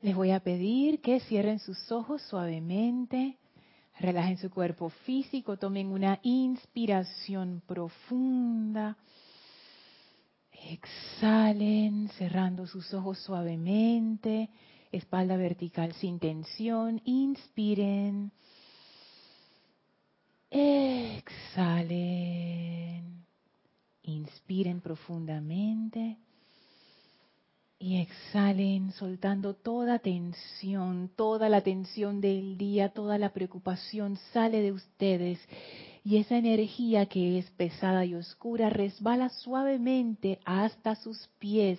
Les voy a pedir que cierren sus ojos suavemente, relajen su cuerpo físico, tomen una inspiración profunda. Exhalen, cerrando sus ojos suavemente, espalda vertical sin tensión. Inspiren. Exhalen. Inspiren profundamente. Y exhalen soltando toda tensión, toda la tensión del día, toda la preocupación sale de ustedes. Y esa energía que es pesada y oscura resbala suavemente hasta sus pies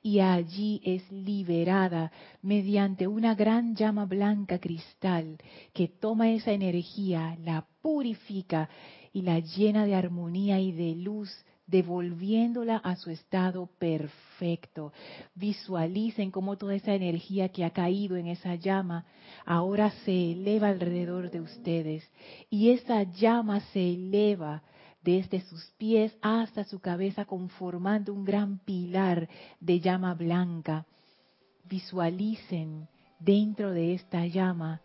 y allí es liberada mediante una gran llama blanca cristal que toma esa energía, la purifica y la llena de armonía y de luz devolviéndola a su estado perfecto. Visualicen cómo toda esa energía que ha caído en esa llama ahora se eleva alrededor de ustedes y esa llama se eleva desde sus pies hasta su cabeza conformando un gran pilar de llama blanca. Visualicen dentro de esta llama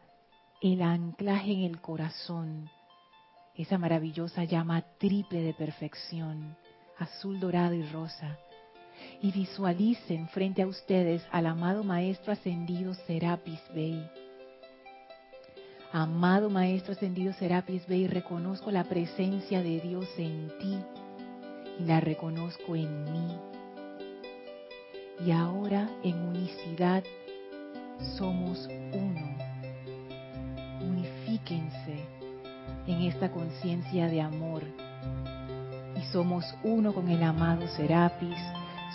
el anclaje en el corazón, esa maravillosa llama triple de perfección azul, dorado y rosa. Y visualicen frente a ustedes al amado Maestro Ascendido Serapis Bey. Amado Maestro Ascendido Serapis Bey, reconozco la presencia de Dios en ti y la reconozco en mí. Y ahora en unicidad somos uno. Unifíquense en esta conciencia de amor somos uno con el amado Serapis,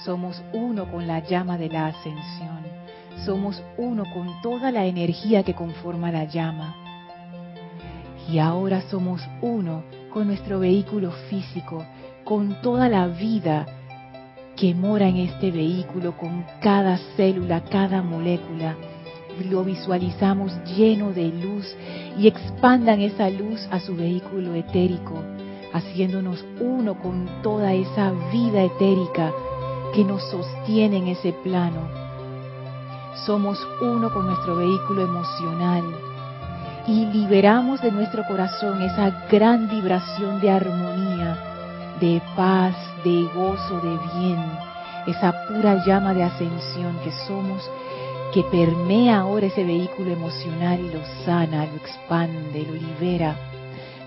somos uno con la llama de la ascensión, somos uno con toda la energía que conforma la llama. Y ahora somos uno con nuestro vehículo físico, con toda la vida que mora en este vehículo, con cada célula, cada molécula. Lo visualizamos lleno de luz y expandan esa luz a su vehículo etérico haciéndonos uno con toda esa vida etérica que nos sostiene en ese plano. Somos uno con nuestro vehículo emocional y liberamos de nuestro corazón esa gran vibración de armonía, de paz, de gozo, de bien, esa pura llama de ascensión que somos, que permea ahora ese vehículo emocional y lo sana, lo expande, lo libera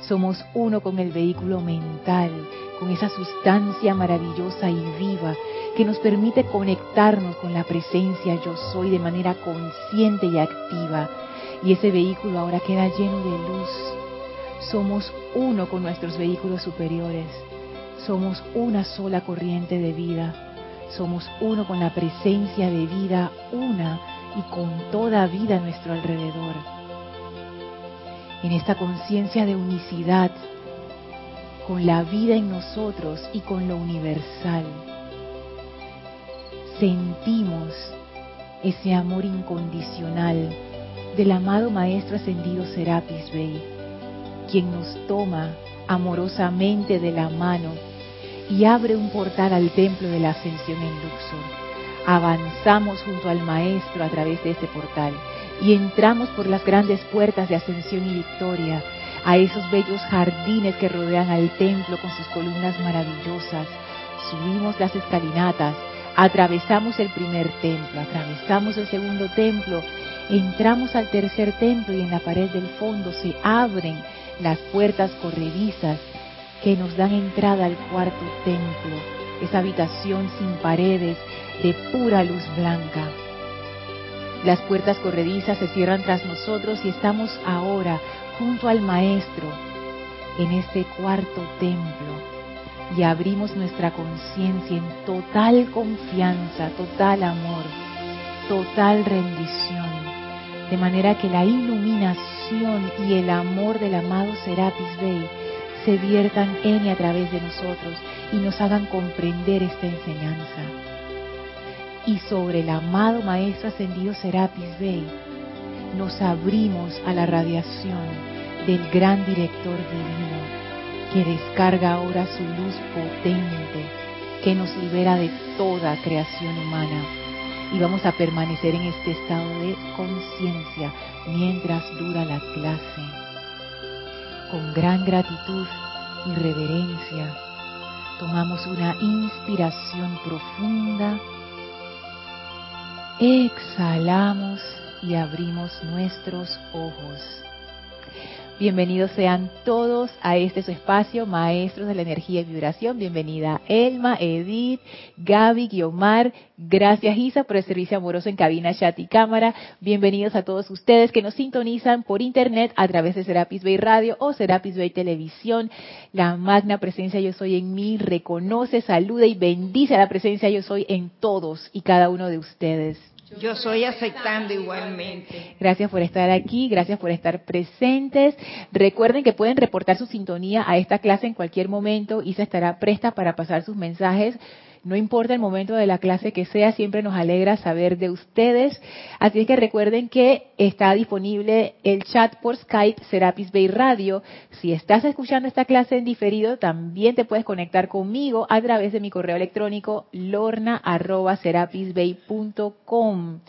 somos uno con el vehículo mental, con esa sustancia maravillosa y viva que nos permite conectarnos con la presencia yo soy de manera consciente y activa. Y ese vehículo ahora queda lleno de luz. Somos uno con nuestros vehículos superiores. Somos una sola corriente de vida. Somos uno con la presencia de vida, una y con toda vida a nuestro alrededor en esta conciencia de unicidad con la vida en nosotros y con lo universal. Sentimos ese amor incondicional del amado Maestro Ascendido Serapis Bey, quien nos toma amorosamente de la mano y abre un portal al templo de la ascensión en Luxor. Avanzamos junto al Maestro a través de este portal y entramos por las grandes puertas de ascensión y victoria a esos bellos jardines que rodean al templo con sus columnas maravillosas. Subimos las escalinatas, atravesamos el primer templo, atravesamos el segundo templo, entramos al tercer templo y en la pared del fondo se abren las puertas corredizas que nos dan entrada al cuarto templo, esa habitación sin paredes de pura luz blanca. Las puertas corredizas se cierran tras nosotros y estamos ahora junto al Maestro en este cuarto templo. Y abrimos nuestra conciencia en total confianza, total amor, total rendición, de manera que la iluminación y el amor del amado Serapis Bey se viertan en y a través de nosotros y nos hagan comprender esta enseñanza y sobre el amado Maestro Ascendido Serapis Bey, nos abrimos a la radiación del gran director divino que descarga ahora su luz potente que nos libera de toda creación humana y vamos a permanecer en este estado de conciencia mientras dura la clase. Con gran gratitud y reverencia, tomamos una inspiración profunda, exhalamos y abrimos nuestros ojos. Bienvenidos sean todos a este su espacio, maestros de la energía y vibración. Bienvenida Elma, Edith, Gaby, Guiomar. Gracias Isa por el servicio amoroso en cabina, chat y cámara. Bienvenidos a todos ustedes que nos sintonizan por internet a través de Serapis Bay Radio o Serapis Bay Televisión. La magna presencia yo soy en mí reconoce, saluda y bendice a la presencia yo soy en todos y cada uno de ustedes. Yo soy aceptando igualmente. Gracias por estar aquí, gracias por estar presentes. Recuerden que pueden reportar su sintonía a esta clase en cualquier momento. Isa estará presta para pasar sus mensajes no importa el momento de la clase que sea, siempre nos alegra saber de ustedes. Así es que recuerden que está disponible el chat por Skype Serapis Bay Radio. Si estás escuchando esta clase en diferido, también te puedes conectar conmigo a través de mi correo electrónico lorna.serapisbay.com.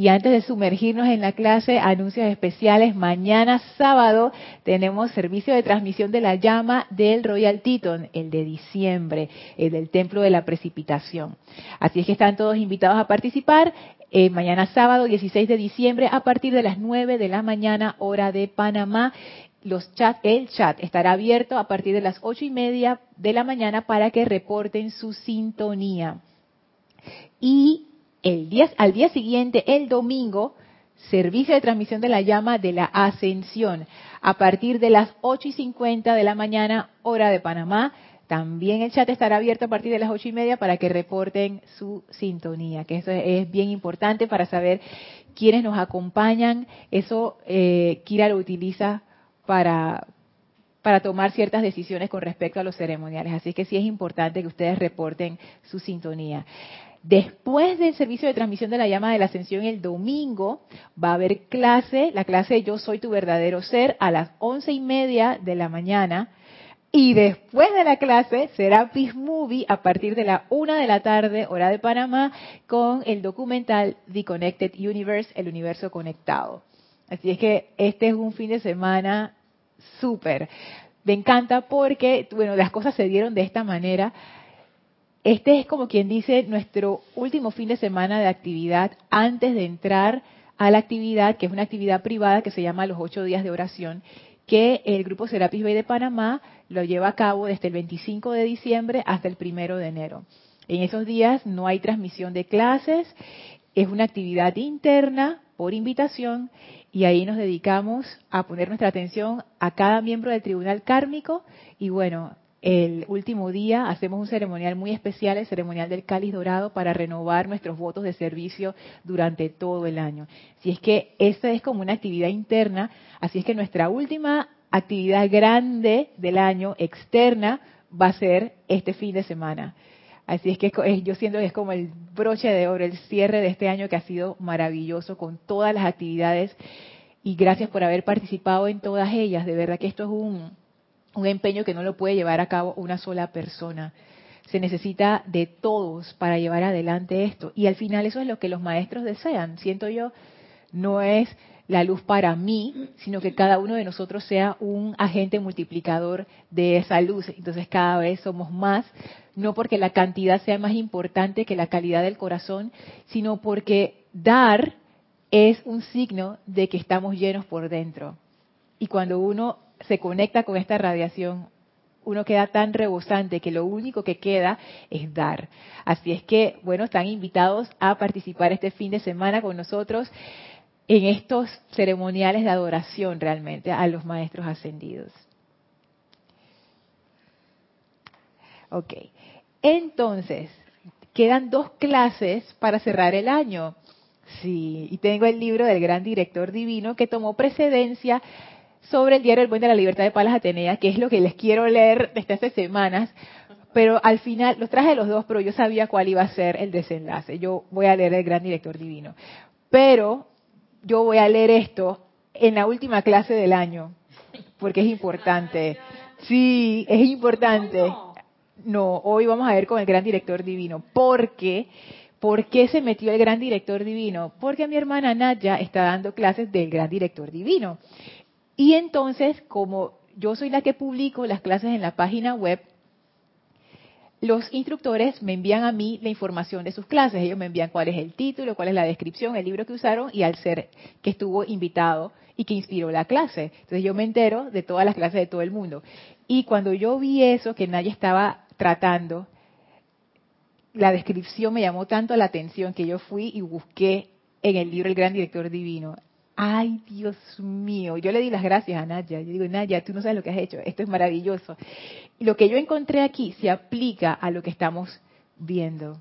Y antes de sumergirnos en la clase, anuncios especiales. Mañana sábado tenemos servicio de transmisión de la llama del Royal Teton, el de diciembre, el del Templo de la Precipitación. Así es que están todos invitados a participar. Eh, mañana sábado 16 de diciembre a partir de las 9 de la mañana hora de Panamá. Los chat, el chat estará abierto a partir de las ocho y media de la mañana para que reporten su sintonía. Y el día, al día siguiente, el domingo, servicio de transmisión de la llama de la ascensión, a partir de las 8 y 50 de la mañana, hora de Panamá. También el chat estará abierto a partir de las ocho y media para que reporten su sintonía, que eso es bien importante para saber quiénes nos acompañan. Eso eh, Kira lo utiliza para, para tomar ciertas decisiones con respecto a los ceremoniales. Así que sí es importante que ustedes reporten su sintonía. Después del servicio de transmisión de la llama de la ascensión el domingo, va a haber clase, la clase Yo Soy Tu Verdadero Ser, a las once y media de la mañana. Y después de la clase será Peace Movie a partir de la una de la tarde, hora de Panamá, con el documental The Connected Universe, el universo conectado. Así es que este es un fin de semana súper. Me encanta porque, bueno, las cosas se dieron de esta manera. Este es como quien dice nuestro último fin de semana de actividad antes de entrar a la actividad, que es una actividad privada que se llama los ocho días de oración, que el grupo Serapis Bay de Panamá lo lleva a cabo desde el 25 de diciembre hasta el primero de enero. En esos días no hay transmisión de clases, es una actividad interna por invitación y ahí nos dedicamos a poner nuestra atención a cada miembro del tribunal kármico y bueno, el último día hacemos un ceremonial muy especial, el ceremonial del cáliz dorado, para renovar nuestros votos de servicio durante todo el año. Si es que esta es como una actividad interna, así es que nuestra última actividad grande del año, externa, va a ser este fin de semana. Así es que yo siento que es como el broche de oro, el cierre de este año que ha sido maravilloso con todas las actividades y gracias por haber participado en todas ellas. De verdad que esto es un, un empeño que no lo puede llevar a cabo una sola persona. Se necesita de todos para llevar adelante esto. Y al final eso es lo que los maestros desean. Siento yo, no es la luz para mí, sino que cada uno de nosotros sea un agente multiplicador de esa luz. Entonces cada vez somos más, no porque la cantidad sea más importante que la calidad del corazón, sino porque dar es un signo de que estamos llenos por dentro. Y cuando uno se conecta con esta radiación, uno queda tan rebosante que lo único que queda es dar. Así es que, bueno, están invitados a participar este fin de semana con nosotros en estos ceremoniales de adoración realmente a los maestros ascendidos. Ok, entonces, quedan dos clases para cerrar el año. Sí, y tengo el libro del gran director divino que tomó precedencia sobre el diario El Buen de la Libertad de Palas Atenea, que es lo que les quiero leer desde hace semanas, pero al final los traje los dos, pero yo sabía cuál iba a ser el desenlace. Yo voy a leer el Gran Director Divino, pero yo voy a leer esto en la última clase del año, porque es importante. Sí, es importante. No, hoy vamos a ver con el Gran Director Divino, porque ¿Por qué se metió el gran director divino? Porque mi hermana Naya está dando clases del gran director divino. Y entonces, como yo soy la que publico las clases en la página web, los instructores me envían a mí la información de sus clases. Ellos me envían cuál es el título, cuál es la descripción, el libro que usaron y al ser que estuvo invitado y que inspiró la clase. Entonces yo me entero de todas las clases de todo el mundo. Y cuando yo vi eso que nadie estaba tratando, la descripción me llamó tanto la atención que yo fui y busqué en el libro El Gran Director Divino ay Dios mío, yo le di las gracias a Nadia, yo digo, Nadia, tú no sabes lo que has hecho, esto es maravilloso. Y lo que yo encontré aquí se aplica a lo que estamos viendo.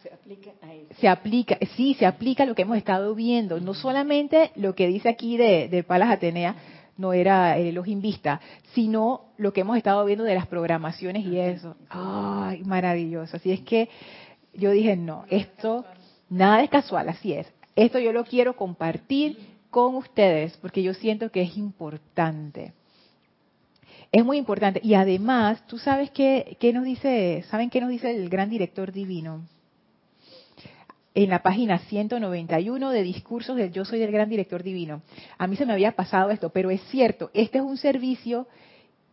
Se aplica a eso. Se aplica, sí, se aplica a lo que hemos estado viendo, no solamente lo que dice aquí de, Palas Atenea, no era el elogio vista, sino lo que hemos estado viendo de las programaciones y eso. Ay, maravilloso. Así es que yo dije, no, esto nada es casual, así es. Esto yo lo quiero compartir con ustedes porque yo siento que es importante. Es muy importante. Y además, ¿tú sabes qué, nos dice, saben qué nos dice el gran director divino? En la página 191 de discursos del Yo soy del gran director divino. A mí se me había pasado esto, pero es cierto, este es un servicio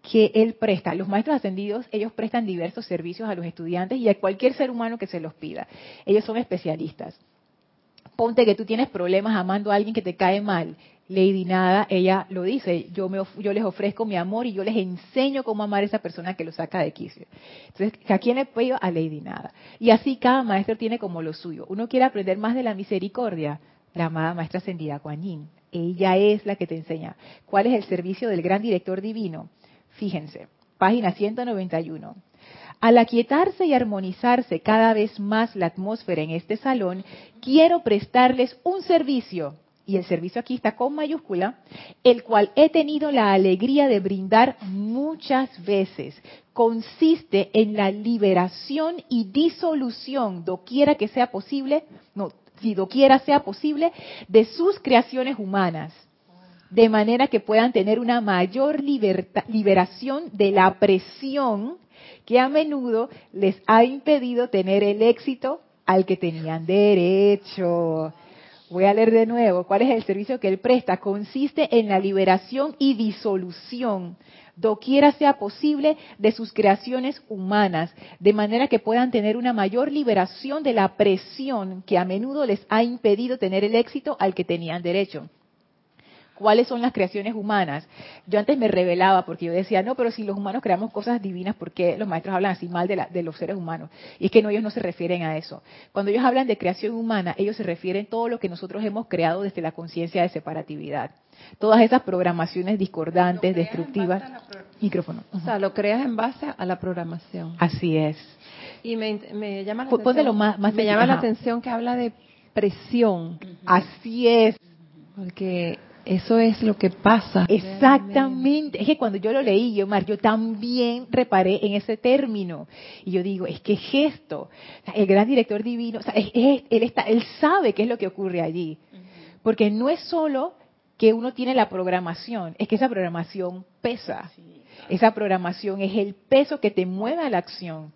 que él presta. Los maestros ascendidos, ellos prestan diversos servicios a los estudiantes y a cualquier ser humano que se los pida. Ellos son especialistas ponte que tú tienes problemas amando a alguien que te cae mal. Lady Nada, ella lo dice, yo, me, yo les ofrezco mi amor y yo les enseño cómo amar a esa persona que lo saca de quicio. Entonces, ¿a quién le puedo? A Lady Nada. Y así cada maestro tiene como lo suyo. Uno quiere aprender más de la misericordia, la amada maestra ascendida Kuan Ella es la que te enseña. ¿Cuál es el servicio del gran director divino? Fíjense, página 191. Al aquietarse y armonizarse cada vez más la atmósfera en este salón, quiero prestarles un servicio, y el servicio aquí está con mayúscula, el cual he tenido la alegría de brindar muchas veces. Consiste en la liberación y disolución, doquiera que sea posible, no, si doquiera sea posible, de sus creaciones humanas de manera que puedan tener una mayor liberación de la presión que a menudo les ha impedido tener el éxito al que tenían derecho. Voy a leer de nuevo. ¿Cuál es el servicio que él presta? Consiste en la liberación y disolución, doquiera sea posible, de sus creaciones humanas, de manera que puedan tener una mayor liberación de la presión que a menudo les ha impedido tener el éxito al que tenían derecho cuáles son las creaciones humanas. Yo antes me revelaba porque yo decía, no, pero si los humanos creamos cosas divinas, ¿por qué los maestros hablan así mal de, los seres humanos? Y es que no, ellos no se refieren a eso. Cuando ellos hablan de creación humana, ellos se refieren a todo lo que nosotros hemos creado desde la conciencia de separatividad. Todas esas programaciones discordantes, destructivas. Micrófono. O sea, lo creas en base a la programación. Así es. Y me, llama la atención, más, me llama la atención que habla de presión. Así es. Porque eso es lo que pasa. Exactamente. Es que cuando yo lo leí, yo, Mar, yo también reparé en ese término. Y yo digo, es que gesto. el gran director divino, él, está, él sabe qué es lo que ocurre allí. Porque no es solo que uno tiene la programación, es que esa programación pesa. Esa programación es el peso que te mueve a la acción.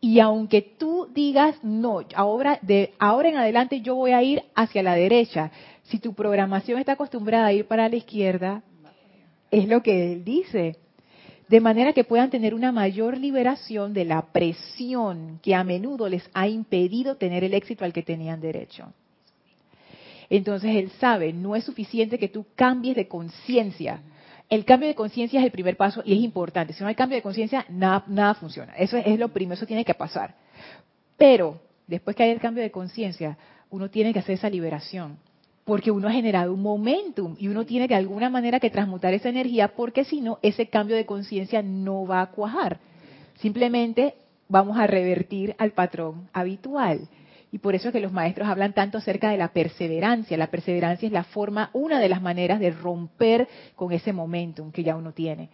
Y aunque tú digas, no, ahora, de ahora en adelante yo voy a ir hacia la derecha, si tu programación está acostumbrada a ir para la izquierda, es lo que él dice. De manera que puedan tener una mayor liberación de la presión que a menudo les ha impedido tener el éxito al que tenían derecho. Entonces él sabe, no es suficiente que tú cambies de conciencia. El cambio de conciencia es el primer paso y es importante. Si no hay cambio de conciencia, nada, nada funciona. Eso es lo primero, eso tiene que pasar. Pero después que hay el cambio de conciencia, uno tiene que hacer esa liberación porque uno ha generado un momentum y uno tiene de alguna manera que transmutar esa energía porque si no, ese cambio de conciencia no va a cuajar. Simplemente vamos a revertir al patrón habitual. Y por eso es que los maestros hablan tanto acerca de la perseverancia. La perseverancia es la forma, una de las maneras de romper con ese momentum que ya uno tiene.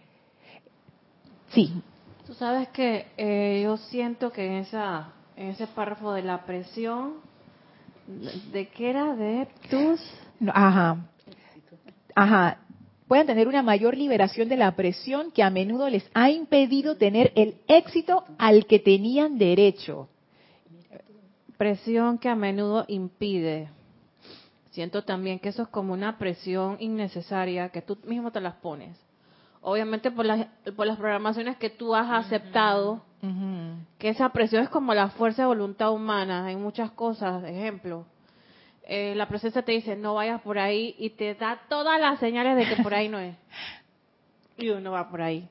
Sí. Tú sabes que eh, yo siento que en, esa, en ese párrafo de la presión ¿De qué era? ¿De tus? ajá. Ajá. Pueden tener una mayor liberación de la presión que a menudo les ha impedido tener el éxito al que tenían derecho. Presión que a menudo impide. Siento también que eso es como una presión innecesaria que tú mismo te las pones. Obviamente por las, por las programaciones que tú has aceptado, que esa presión es como la fuerza de voluntad humana en muchas cosas. Ejemplo, eh, la presencia te dice no vayas por ahí y te da todas las señales de que por ahí no es. Y uno va por ahí.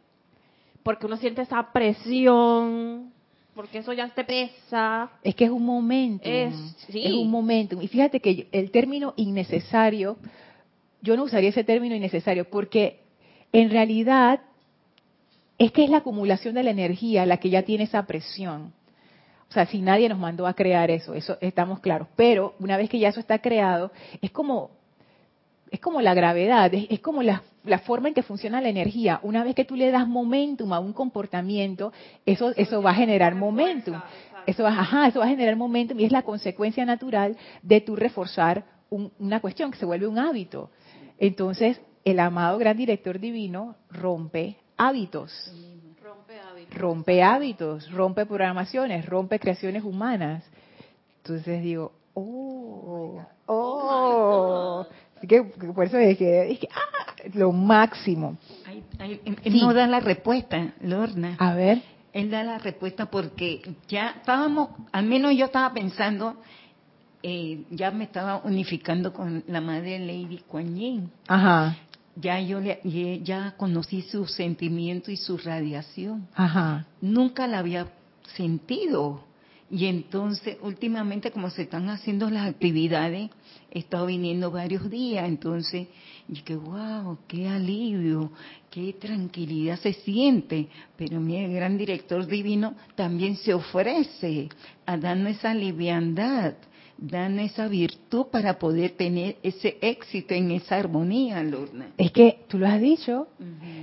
Porque uno siente esa presión porque eso ya te pesa. Es que es un momento. Es, un momento. Y fíjate que el término innecesario, yo no usaría ese término innecesario, porque en realidad es que es la acumulación de la energía la que ya tiene esa presión. O sea, si nadie nos mandó a crear eso, eso estamos claros. Pero una vez que ya eso está creado, es como es como la gravedad, es, como la, forma en que funciona la energía. Una vez que tú le das momentum a un comportamiento, eso, eso va a generar momentum. Eso va, ajá, eso va a generar momentum y es la consecuencia natural de tu reforzar una cuestión que se vuelve un hábito. Entonces, el amado gran director divino rompe hábitos. Rompe hábitos. Rompe hábitos, rompe programaciones, rompe creaciones humanas. Entonces digo, oh, oh, que por eso es que, ah, lo máximo. él no da la respuesta, Lorna. A ver. Él da la respuesta porque ya estábamos, al menos yo estaba pensando, eh, ya me estaba unificando con la madre Lady Kuan Yin. Ajá. Ya yo le, ya conocí su sentimiento y su radiación. Ajá. Nunca la había sentido. Y entonces, últimamente, como se están haciendo las actividades, he estado viniendo varios días, entonces, y que wow, qué alivio, qué tranquilidad se siente. Pero mi gran director divino también se ofrece a darnos esa liviandad dan esa virtud para poder tener ese éxito en esa armonía, Lorna. Es que tú lo has dicho,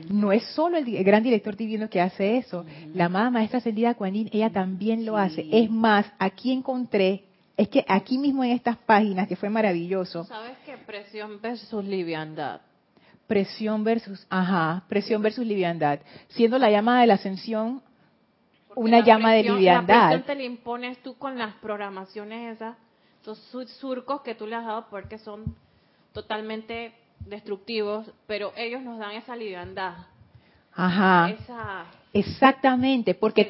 no es solo el, gran director divino que hace eso, la amada maestra ascendida Kuan ella también lo hace. Es más, aquí encontré, es que aquí mismo en estas páginas, que fue maravilloso. ¿Sabes qué? Presión versus liviandad. Presión versus, ajá, presión versus liviandad. Siendo la llama de la ascensión una llama de liviandad. La presión te la impones tú con las programaciones esas estos surcos que tú le has dado porque son totalmente destructivos, pero ellos nos dan esa liviandad. Ajá. Exactamente, porque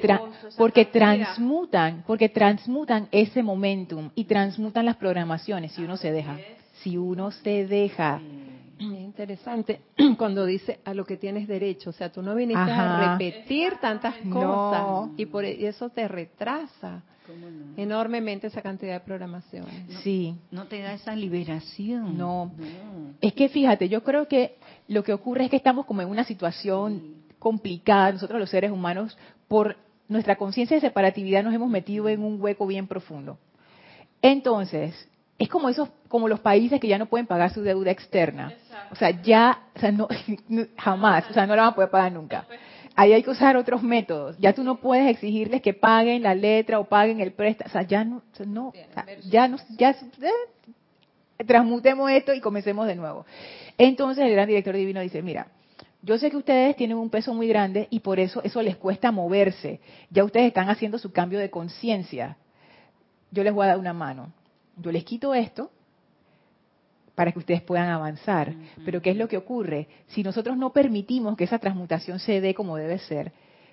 porque transmutan, porque transmutan ese momentum y transmutan las programaciones si uno se deja. Si uno se deja. interesante cuando dice a lo que tienes derecho, o sea, tú no viniste a repetir tantas cosas y por e, eso te retrasa enormemente esa cantidad de programaciones. sí. No te da esa liberación. No. Es que fíjate, yo creo que lo que ocurre es que estamos como en una situación complicada, nosotros los seres humanos, por nuestra conciencia de separatividad nos hemos metido en un hueco bien profundo. Entonces, es como esos, como los países que ya no pueden pagar su deuda externa. O sea, ya, o sea, no, jamás, o sea, no la van a poder pagar nunca ahí hay que usar otros métodos. Ya tú no puedes exigirles que paguen la letra o paguen el préstamo. O sea, ya no, no ya no, ya, eh, transmutemos esto y comencemos de nuevo. Entonces el gran director divino dice, mira, yo sé que ustedes tienen un peso muy grande y por eso eso les cuesta moverse. Ya ustedes están haciendo su cambio de conciencia. Yo les voy a dar una mano. Yo les quito esto para que ustedes puedan avanzar. Pero ¿qué es lo que ocurre? Si nosotros no permitimos que esa transmutación se dé como debe ser,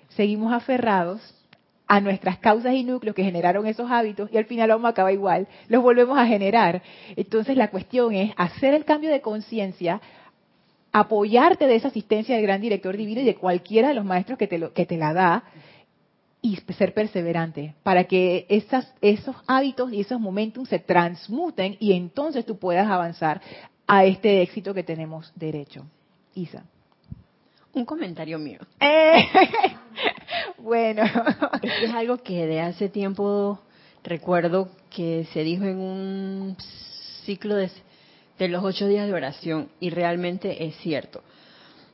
seguimos aferrados a nuestras causas y núcleos que generaron esos hábitos y al final vamos a acabar igual, los volvemos a generar. Entonces la cuestión es hacer el cambio de conciencia, apoyarte de esa asistencia del gran director divino y de cualquiera de los maestros que te, lo, que te la da, y ser perseverante para que esas, esos hábitos y esos momentos se transmuten y entonces tú puedas avanzar a este éxito que tenemos derecho. Isa. Un comentario mío. Eh, bueno. Es, algo que de hace tiempo recuerdo que se dijo en un ciclo de, de los ocho días de oración y realmente es cierto.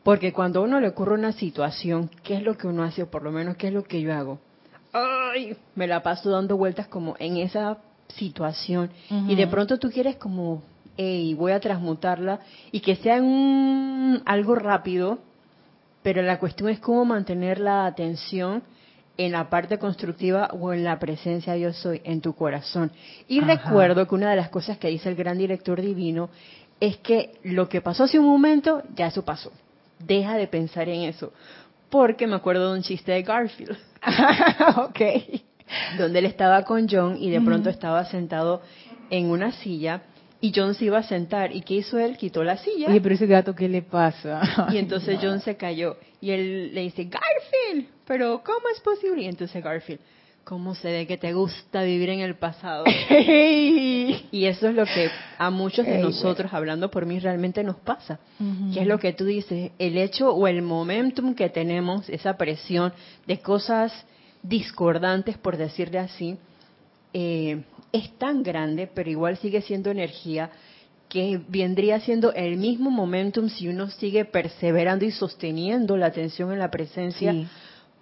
Porque cuando a uno le ocurre una situación, ¿qué es lo que uno hace? O por lo menos, ¿qué es lo que yo hago? Ay, me la paso dando vueltas como en esa situación. Y de pronto tú quieres como, hey, voy a transmutarla y que sea un, algo rápido, pero la cuestión es cómo mantener la atención en la parte constructiva o en la presencia yo soy, en tu corazón. Y recuerdo que una de las cosas que dice el gran director divino es que lo que pasó hace un momento, ya eso pasó. Deja de pensar en eso. Porque me acuerdo de un chiste de Garfield. ok. Donde él estaba con John y de pronto estaba sentado en una silla y John se iba a sentar. ¿Y qué hizo él? Quitó la silla. Oye, pero ese gato, ¿qué le pasa? Y entonces John se cayó. Y él le dice, Garfield, pero ¿cómo es posible? Y entonces Garfield, ¿cómo se ve que te gusta vivir en el pasado? y eso es lo que a muchos de nosotros, hablando por mí, realmente nos pasa. ¿Qué es lo que tú dices? El hecho o el momentum que tenemos, esa presión de cosas discordantes, por decirle así, eh, es tan grande, pero igual sigue siendo energía que vendría siendo el mismo momentum si uno sigue perseverando y sosteniendo la atención en la presencia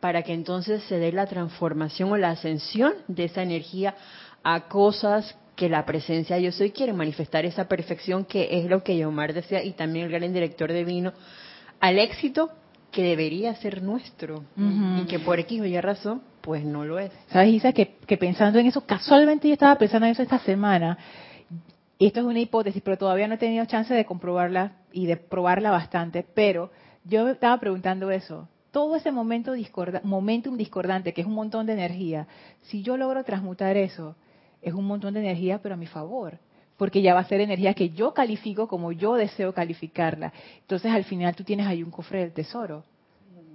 para que entonces se dé la transformación o la ascensión de esa energía a cosas que la presencia yo soy quiere manifestar esa perfección que es lo que Yomar decía y también el gran director de vino al éxito que debería ser nuestro y que por X o Y razón pues no lo es. ¿Sabes, Isa? Que, que pensando en eso, casualmente yo estaba pensando en eso esta semana. Esto es una hipótesis, pero todavía no he tenido chance de comprobarla y de probarla bastante. Pero yo estaba preguntando eso. Todo ese momento momentum discordante, que es un montón de energía, si yo logro transmutar eso, es un montón de energía, pero a mi favor porque ya va a ser energía que yo califico como yo deseo calificarla. Entonces al final tú tienes ahí un cofre del tesoro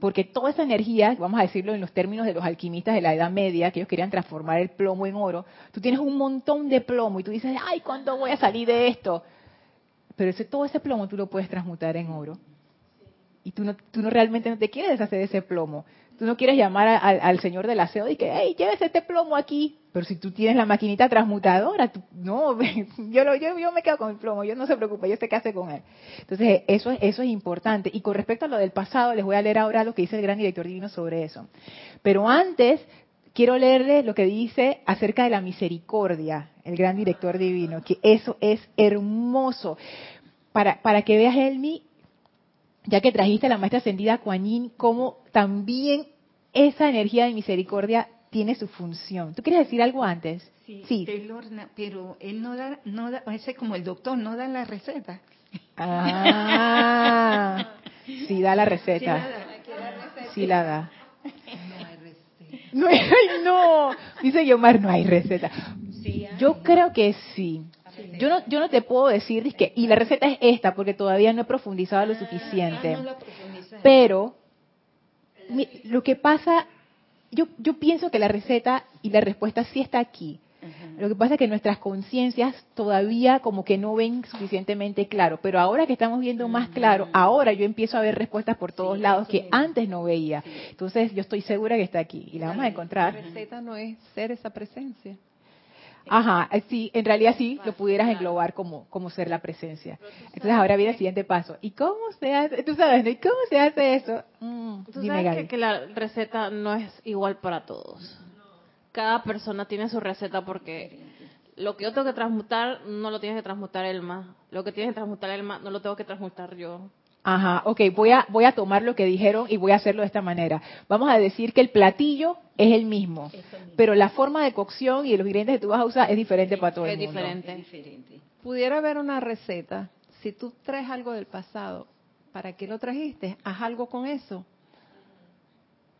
porque toda esa energía, vamos a decirlo en los términos de los alquimistas de la Edad Media, que ellos querían transformar el plomo en oro, tú tienes un montón de plomo y tú dices, ay, ¿cuándo voy a salir de esto? Pero ese, todo ese plomo tú lo puedes transmutar en oro. Y tú no, tú no realmente no te quieres deshacer de ese plomo. Tú no quieres llamar al señor del aseo y que, hey, llévese este plomo aquí. Pero si tú tienes la maquinita transmutadora, no, yo, lo, yo, me quedo con el plomo, yo no se preocupe, yo sé qué hace con él. Entonces, eso, eso es importante. Y con respecto a lo del pasado, les voy a leer ahora lo que dice el gran director divino sobre eso. Pero antes, quiero leerles lo que dice acerca de la misericordia, el gran director divino, que eso es hermoso. Para, para que veas, Elmi, ya que trajiste a la maestra ascendida Kuan cómo también esa energía de misericordia tiene su función. ¿Tú quieres decir algo antes? Sí, pero él no da, no da, ese como el doctor, no da la receta. Ah, sí da la receta. Sí la da. No hay receta. No, no. dice Yomar, no hay receta. Yo creo que sí. Yo no, yo no te puedo decir que y la receta es esta porque todavía no he profundizado lo ah, suficiente. Pero lo que pasa, yo, yo pienso que la receta y la respuesta sí está aquí. Lo que pasa es que nuestras conciencias todavía como que no ven suficientemente claro, pero ahora que estamos viendo más claro, mm. ahora yo empiezo a ver respuestas por todos lados que antes no veía. Entonces yo estoy segura que está aquí y la vamos a encontrar. La receta no es ser esa presencia. Ajá, eh, sí, en realidad sí, lo pudieras englobar como, como ser la presencia. Entonces ahora viene el siguiente paso. ¿Y cómo se hace? Tú sabes, ¿y cómo se hace eso? Mm, ¿Tú sabes que, la receta no es igual para todos. Cada persona tiene su receta porque lo que yo tengo que transmutar no lo tiene que transmutar Elma. Lo que tiene que transmutar Elma no lo tengo que transmutar yo. Ajá, ok, voy a, voy a tomar lo que dijeron y voy a hacerlo de esta manera. Vamos a decir que el platillo es el mismo, pero la forma de cocción y los ingredientes que tú vas a usar es diferente para todo el mundo. Diferente. Es diferente. Pudiera haber una receta, si tú traes algo del pasado, ¿para qué lo trajiste? Haz algo con eso.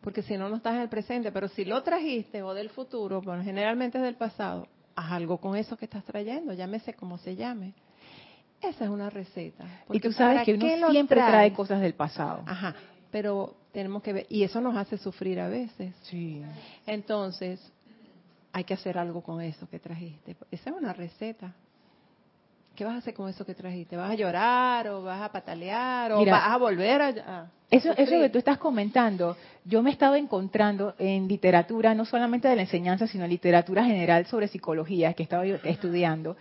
Porque si no, no estás en el presente, pero si lo trajiste o del futuro, bueno, generalmente es del pasado, haz algo con eso que estás trayendo, llámese como se llame. Esa es una receta. Y tú sabes que uno siempre trae cosas del pasado. Ajá, pero tenemos que ver, y eso nos hace sufrir a veces. Sí. Entonces, hay que hacer algo con eso que trajiste. Esa es una receta. ¿Qué vas a hacer con eso que trajiste? ¿Vas a llorar o vas a patalear o vas a volver a... eso, eso que tú estás comentando, yo me he estado encontrando en literatura, no solamente de la enseñanza, sino en literatura general sobre psicología, que he estado estudiando,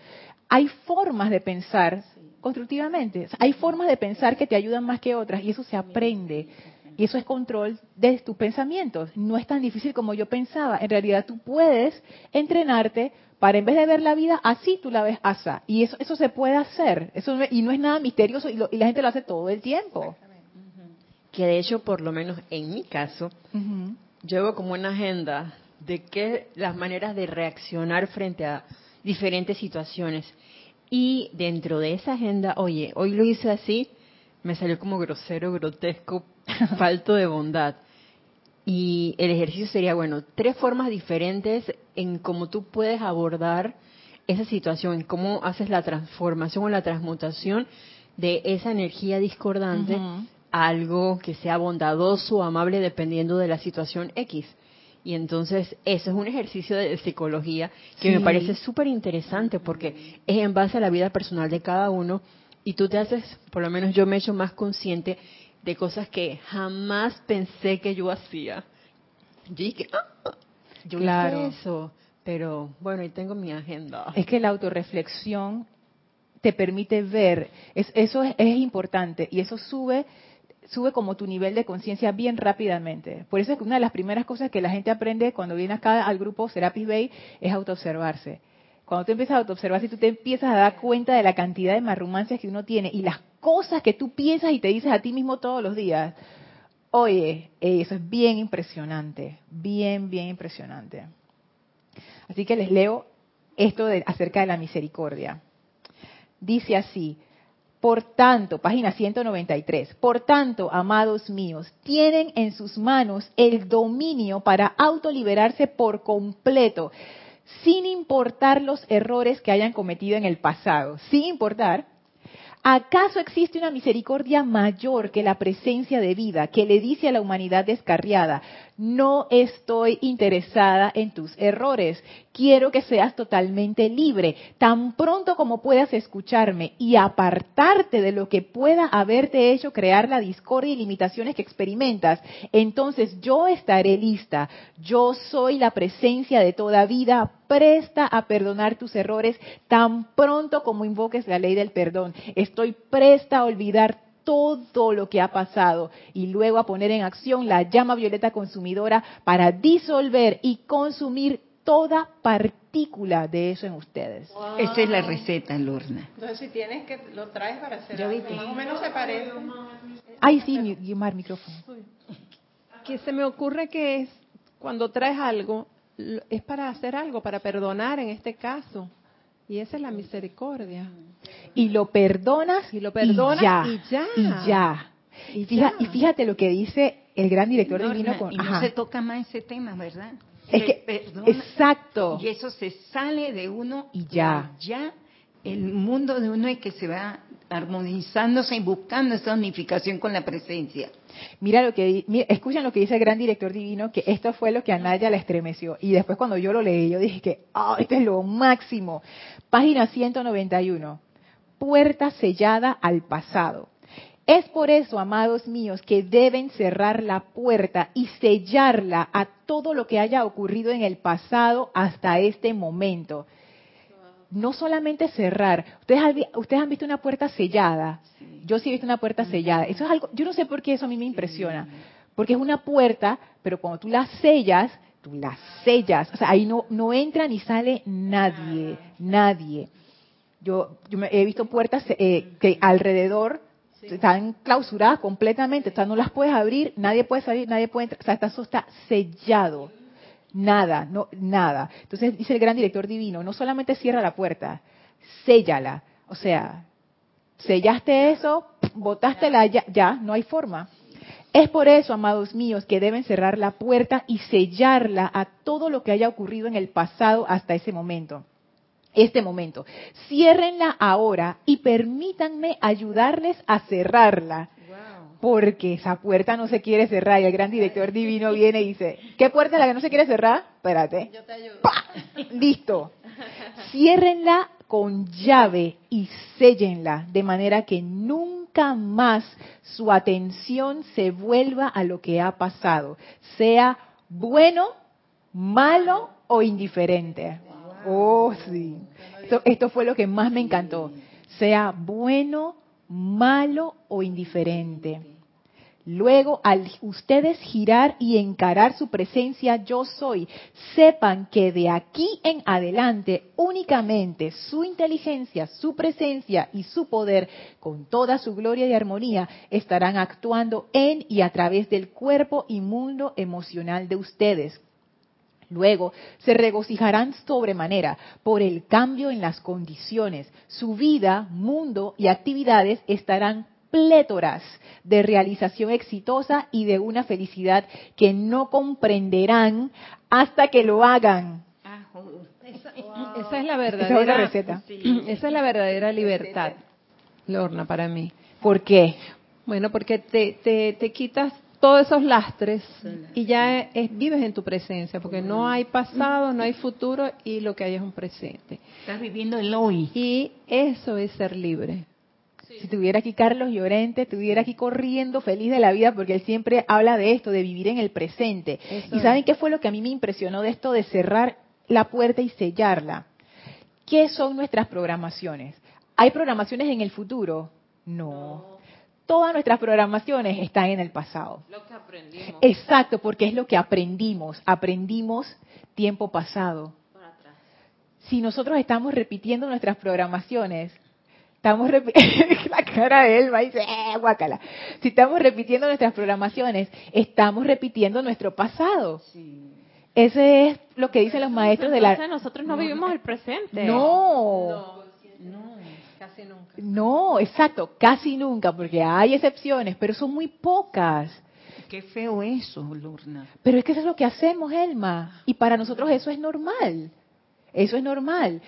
hay formas de pensar constructivamente. Hay formas de pensar que te ayudan más que otras y eso se aprende. Y eso es control de tus pensamientos. No es tan difícil como yo pensaba. En realidad tú puedes entrenarte para en vez de ver la vida así, tú la ves así. Y eso, eso se puede hacer. Eso y no es nada misterioso y, la gente lo hace todo el tiempo. Que de hecho, por lo menos en mi caso, llevo como una agenda de qué las maneras de reaccionar frente a diferentes situaciones. Y dentro de esa agenda, oye, hoy lo hice así, me salió como grosero, grotesco, falto de bondad. Y el ejercicio sería, bueno, tres formas diferentes en cómo tú puedes abordar esa situación, en cómo haces la transformación o la transmutación de esa energía discordante a algo que sea bondadoso o amable dependiendo de la situación X. Y entonces eso es un ejercicio de psicología que me parece súper interesante porque es en base a la vida personal de cada uno y tú te haces, por lo menos yo me he hecho más consciente de cosas que jamás pensé que yo hacía. Yo dije, ah, yo claro. hice eso, pero bueno, ahí tengo mi agenda. Es que la autorreflexión te permite ver, es, eso es, importante y eso sube sube como tu nivel de conciencia bien rápidamente. Por eso es que una de las primeras cosas que la gente aprende cuando viene acá al grupo Serapis Bay es autoobservarse. Cuando tú empiezas a autoobservarse tú te empiezas a dar cuenta de la cantidad de marrumancias que uno tiene y las cosas que tú piensas y te dices a ti mismo todos los días, oye, eso es bien impresionante, bien, bien impresionante. Así que les leo esto de, acerca de la misericordia. Dice así, por tanto, página 193, por tanto, amados míos, tienen en sus manos el dominio para autoliberarse por completo, sin importar los errores que hayan cometido en el pasado, sin importar ¿Acaso existe una misericordia mayor que la presencia de vida que le dice a la humanidad descarriada, no estoy interesada en tus errores, quiero que seas totalmente libre, tan pronto como puedas escucharme y apartarte de lo que pueda haberte hecho crear la discordia y limitaciones que experimentas, entonces yo estaré lista, yo soy la presencia de toda vida, presta a perdonar tus errores tan pronto como invoques la ley del perdón, estoy presta a olvidar todo lo que ha pasado y luego a poner en acción la llama violeta consumidora para disolver y consumir toda partícula de eso en ustedes. Esa es la receta, Lorna. Entonces, si tienes que lo traes para hacer algo, más o menos se parece. Ay, sí, Guimar, micrófono. Que se me ocurre que es cuando traes algo, es para hacer algo, para perdonar en este caso. Y esa es la misericordia. Y lo perdonas y lo perdonas y ya. Y ya. Y, fíjate, lo que dice el gran director divino con, y no se toca más ese tema, ¿verdad? Es que, exacto. Y eso se sale de uno y ya. Ya el mundo de uno es que se va armonizándose y buscando esa unificación con la presencia. Mira lo que escuchan lo que dice el gran director divino, que esto fue lo que a Naya la estremeció. Y después cuando yo lo leí, yo dije que, oh, esto es lo máximo. Página 191. Puerta sellada al pasado. Es por eso, amados míos, que deben cerrar la puerta y sellarla a todo lo que haya ocurrido en el pasado hasta este momento. No solamente cerrar. Ustedes, ustedes han visto una puerta sellada. Yo sí he visto una puerta sellada. Eso es algo, yo no sé por qué eso a mí me impresiona. Porque es una puerta, pero cuando tú la sellas, tú la sellas. O sea, ahí no, no entra ni sale nadie, nadie. Yo, yo he visto puertas eh, que alrededor están clausuradas completamente, o sea, no las puedes abrir, nadie puede salir, nadie puede entrar, o sea, eso está sellado. Nada, no, nada. Entonces dice el gran director divino, no solamente cierra la puerta, séllala. O sea, sellaste eso, botaste la ya, ya, no hay forma. Es por eso, amados míos, que deben cerrar la puerta y sellarla a todo lo que haya ocurrido en el pasado hasta ese momento. Este momento. Ciérrenla ahora y permítanme ayudarles a cerrarla. Porque esa puerta no se quiere cerrar y el gran director divino viene y dice, ¿qué puerta es la que no se quiere cerrar? Espérate. Yo te ayudo. Listo. Ciérrenla con llave y séllenla de manera que nunca más su atención se vuelva a lo que ha pasado, sea bueno, malo o indiferente. Oh, sí. Esto, esto, fue lo que más me encantó. Sea bueno, malo o indiferente. Luego, al ustedes girar y encarar su presencia yo soy, sepan que de aquí en adelante únicamente su inteligencia, su presencia y su poder, con toda su gloria y armonía, estarán actuando en y a través del cuerpo y mundo emocional de ustedes. Luego se regocijarán sobremanera por el cambio en las condiciones. Su vida, mundo y actividades estarán plétoras de realización exitosa y de una felicidad que no comprenderán hasta que lo hagan. Esa, es la verdadera receta. Esa es la verdadera libertad, Lorna, para mí. ¿Por qué? Bueno, porque te, te, te quitas todos esos lastres y ya vives en tu presencia, porque no hay pasado, no hay futuro y lo que hay es un presente. Estás viviendo el hoy. Y eso es ser libre. Si tuviera aquí Carlos Llorente, estuviera aquí corriendo feliz de la vida porque él siempre habla de esto, de vivir en el presente. ¿Y saben qué fue lo que a mí me impresionó de esto de cerrar la puerta y sellarla? ¿Qué son nuestras programaciones? ¿Hay programaciones en el futuro? No. Todas nuestras programaciones están en el pasado. Lo que aprendimos. Exacto, porque es lo que aprendimos. Aprendimos tiempo pasado. Si nosotros estamos repitiendo nuestras programaciones, estamos la cara de él va y dice, eh, guácala. Si estamos repitiendo nuestras programaciones, estamos repitiendo nuestro pasado. Sí. Ese es lo que dicen los maestros de la... Nosotros no, vivimos el presente. No. No, casi nunca. No, exacto, casi nunca, porque hay excepciones, pero son muy pocas. Qué feo eso, Lorna. Pero es que eso es lo que hacemos, Elma. Y para nosotros eso es normal. Eso es normal.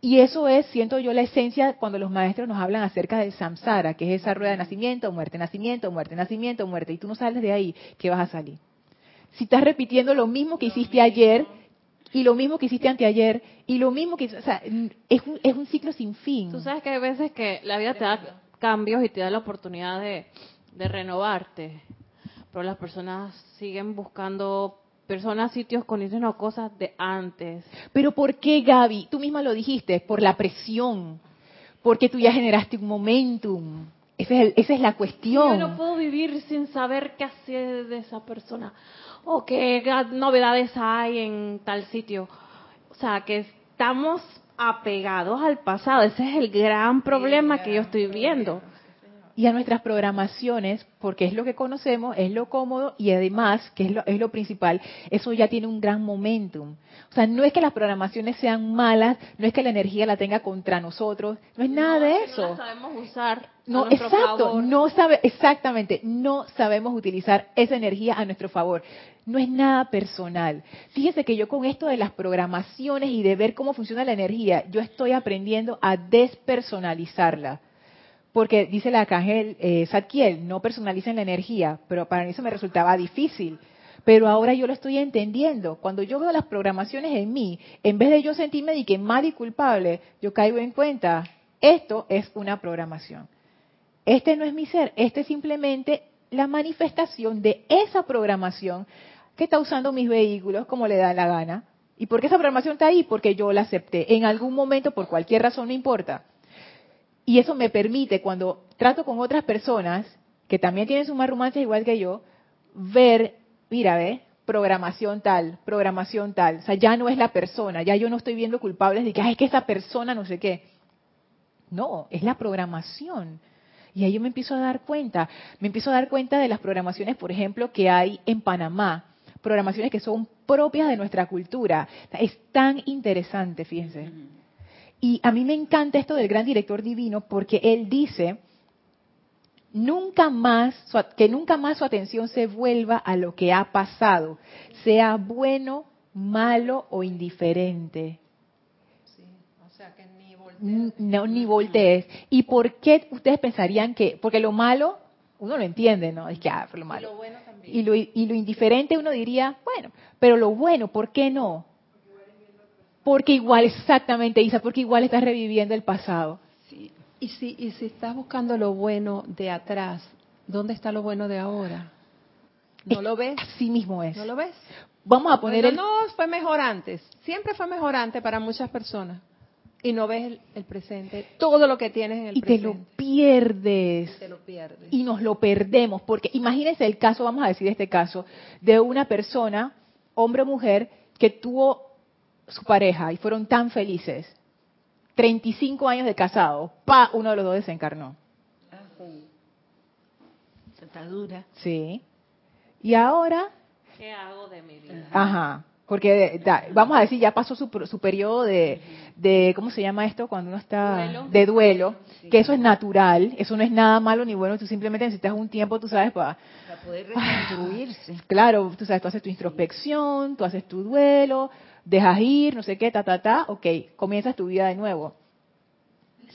Y eso es, siento yo, la esencia cuando los maestros nos hablan acerca del samsara, que es esa rueda de nacimiento, muerte, nacimiento, muerte, nacimiento, muerte, y tú no sales de ahí, ¿qué vas a salir? Si estás repitiendo lo mismo que hiciste ayer, y lo mismo que hiciste anteayer, y lo mismo que... O sea, es un, es un ciclo sin fin. Tú sabes que hay veces que la vida te da cambios y te da la oportunidad de, de renovarte, pero las personas siguen buscando personas, sitios, condiciones o cosas de antes. Pero ¿por qué, Gaby? Tú misma lo dijiste, por la presión, porque tú ya generaste un momentum. Esa es, esa es la cuestión. Yo no puedo vivir sin saber qué hacer de esa persona o qué novedades hay en tal sitio. O sea, que estamos apegados al pasado. Ese es el gran problema que yo estoy viendo y a nuestras programaciones, porque es lo que conocemos, es lo cómodo y además, que es lo, es lo principal, eso ya tiene un gran momentum. O sea, no es que las programaciones sean malas, no es que la energía la tenga contra nosotros, no es nada de eso. No sabemos usar. No, exacto, no sabe, exactamente, no sabemos utilizar esa energía a nuestro favor. No es nada personal. Fíjese que yo con esto de las programaciones y de ver cómo funciona la energía, yo estoy aprendiendo a despersonalizarla porque dice la arcángel eh, no personalicen la energía, pero para mí eso me resultaba difícil. Pero ahora yo lo estoy entendiendo. Cuando yo veo las programaciones en mí, en vez de yo sentirme de mal y culpable, yo caigo en cuenta, esto es una programación. Este no es mi ser, este es simplemente la manifestación de esa programación que está usando mis vehículos como le da la gana. ¿Y por qué esa programación está ahí? Porque yo la acepté. En algún momento, por cualquier razón, no importa y eso me permite, cuando trato con otras personas, que también tienen sus marrumancias igual que yo, ver, mira, ve, programación tal, programación tal. O sea, ya no es la persona, ya yo no estoy viendo culpables de que, ay, es que esa persona no sé qué. No, es la programación. Y ahí yo me empiezo a dar cuenta, me empiezo a dar cuenta de las programaciones, por ejemplo, que hay en Panamá, programaciones que son propias de nuestra cultura. Es tan interesante, fíjense. Y a mí me encanta esto del gran director divino porque él dice, nunca más, que nunca más su atención se vuelva a lo que ha pasado, sea bueno, malo o indiferente. Sí, o sea que ni voltees. No, ni voltees. ¿Y por qué ustedes pensarían que, porque lo malo, uno lo entiende, ¿no? Es que, ah, lo malo. Y lo, bueno también. Y, lo, y lo indiferente uno diría, bueno, pero lo bueno, ¿por qué no? Porque igual, exactamente, Isa, porque igual estás reviviendo el pasado. Sí. Y si, y si estás buscando lo bueno de atrás, ¿dónde está lo bueno de ahora? ¿No lo ves? Así mismo es. ¿No lo ves? Vamos a poner el... No, fue mejor antes. Siempre fue mejor antes para muchas personas. y no ves el, presente, todo lo que tienes en el presente. Y te lo pierdes. Y te lo pierdes. Y nos lo perdemos, porque imagínense el caso, vamos a decir este caso, de una persona, hombre o mujer, que tuvo su pareja y fueron tan felices. 35 años de casado, pa, uno de los dos desencarnó. Se está dura. Sí. Y ahora... ¿Qué hago de mi vida? Ajá. Porque vamos a decir, ya pasó su, su periodo de, de, ¿cómo se llama esto? Cuando uno está de duelo, que eso es natural, eso no es nada malo ni bueno, tú simplemente necesitas un tiempo, tú sabes, para, para poder reconstruirse. claro, tú sabes, tú haces tu introspección, tú haces tu duelo, dejas ir, no sé qué, ta, ta, ta, ok, comienzas tu vida de nuevo.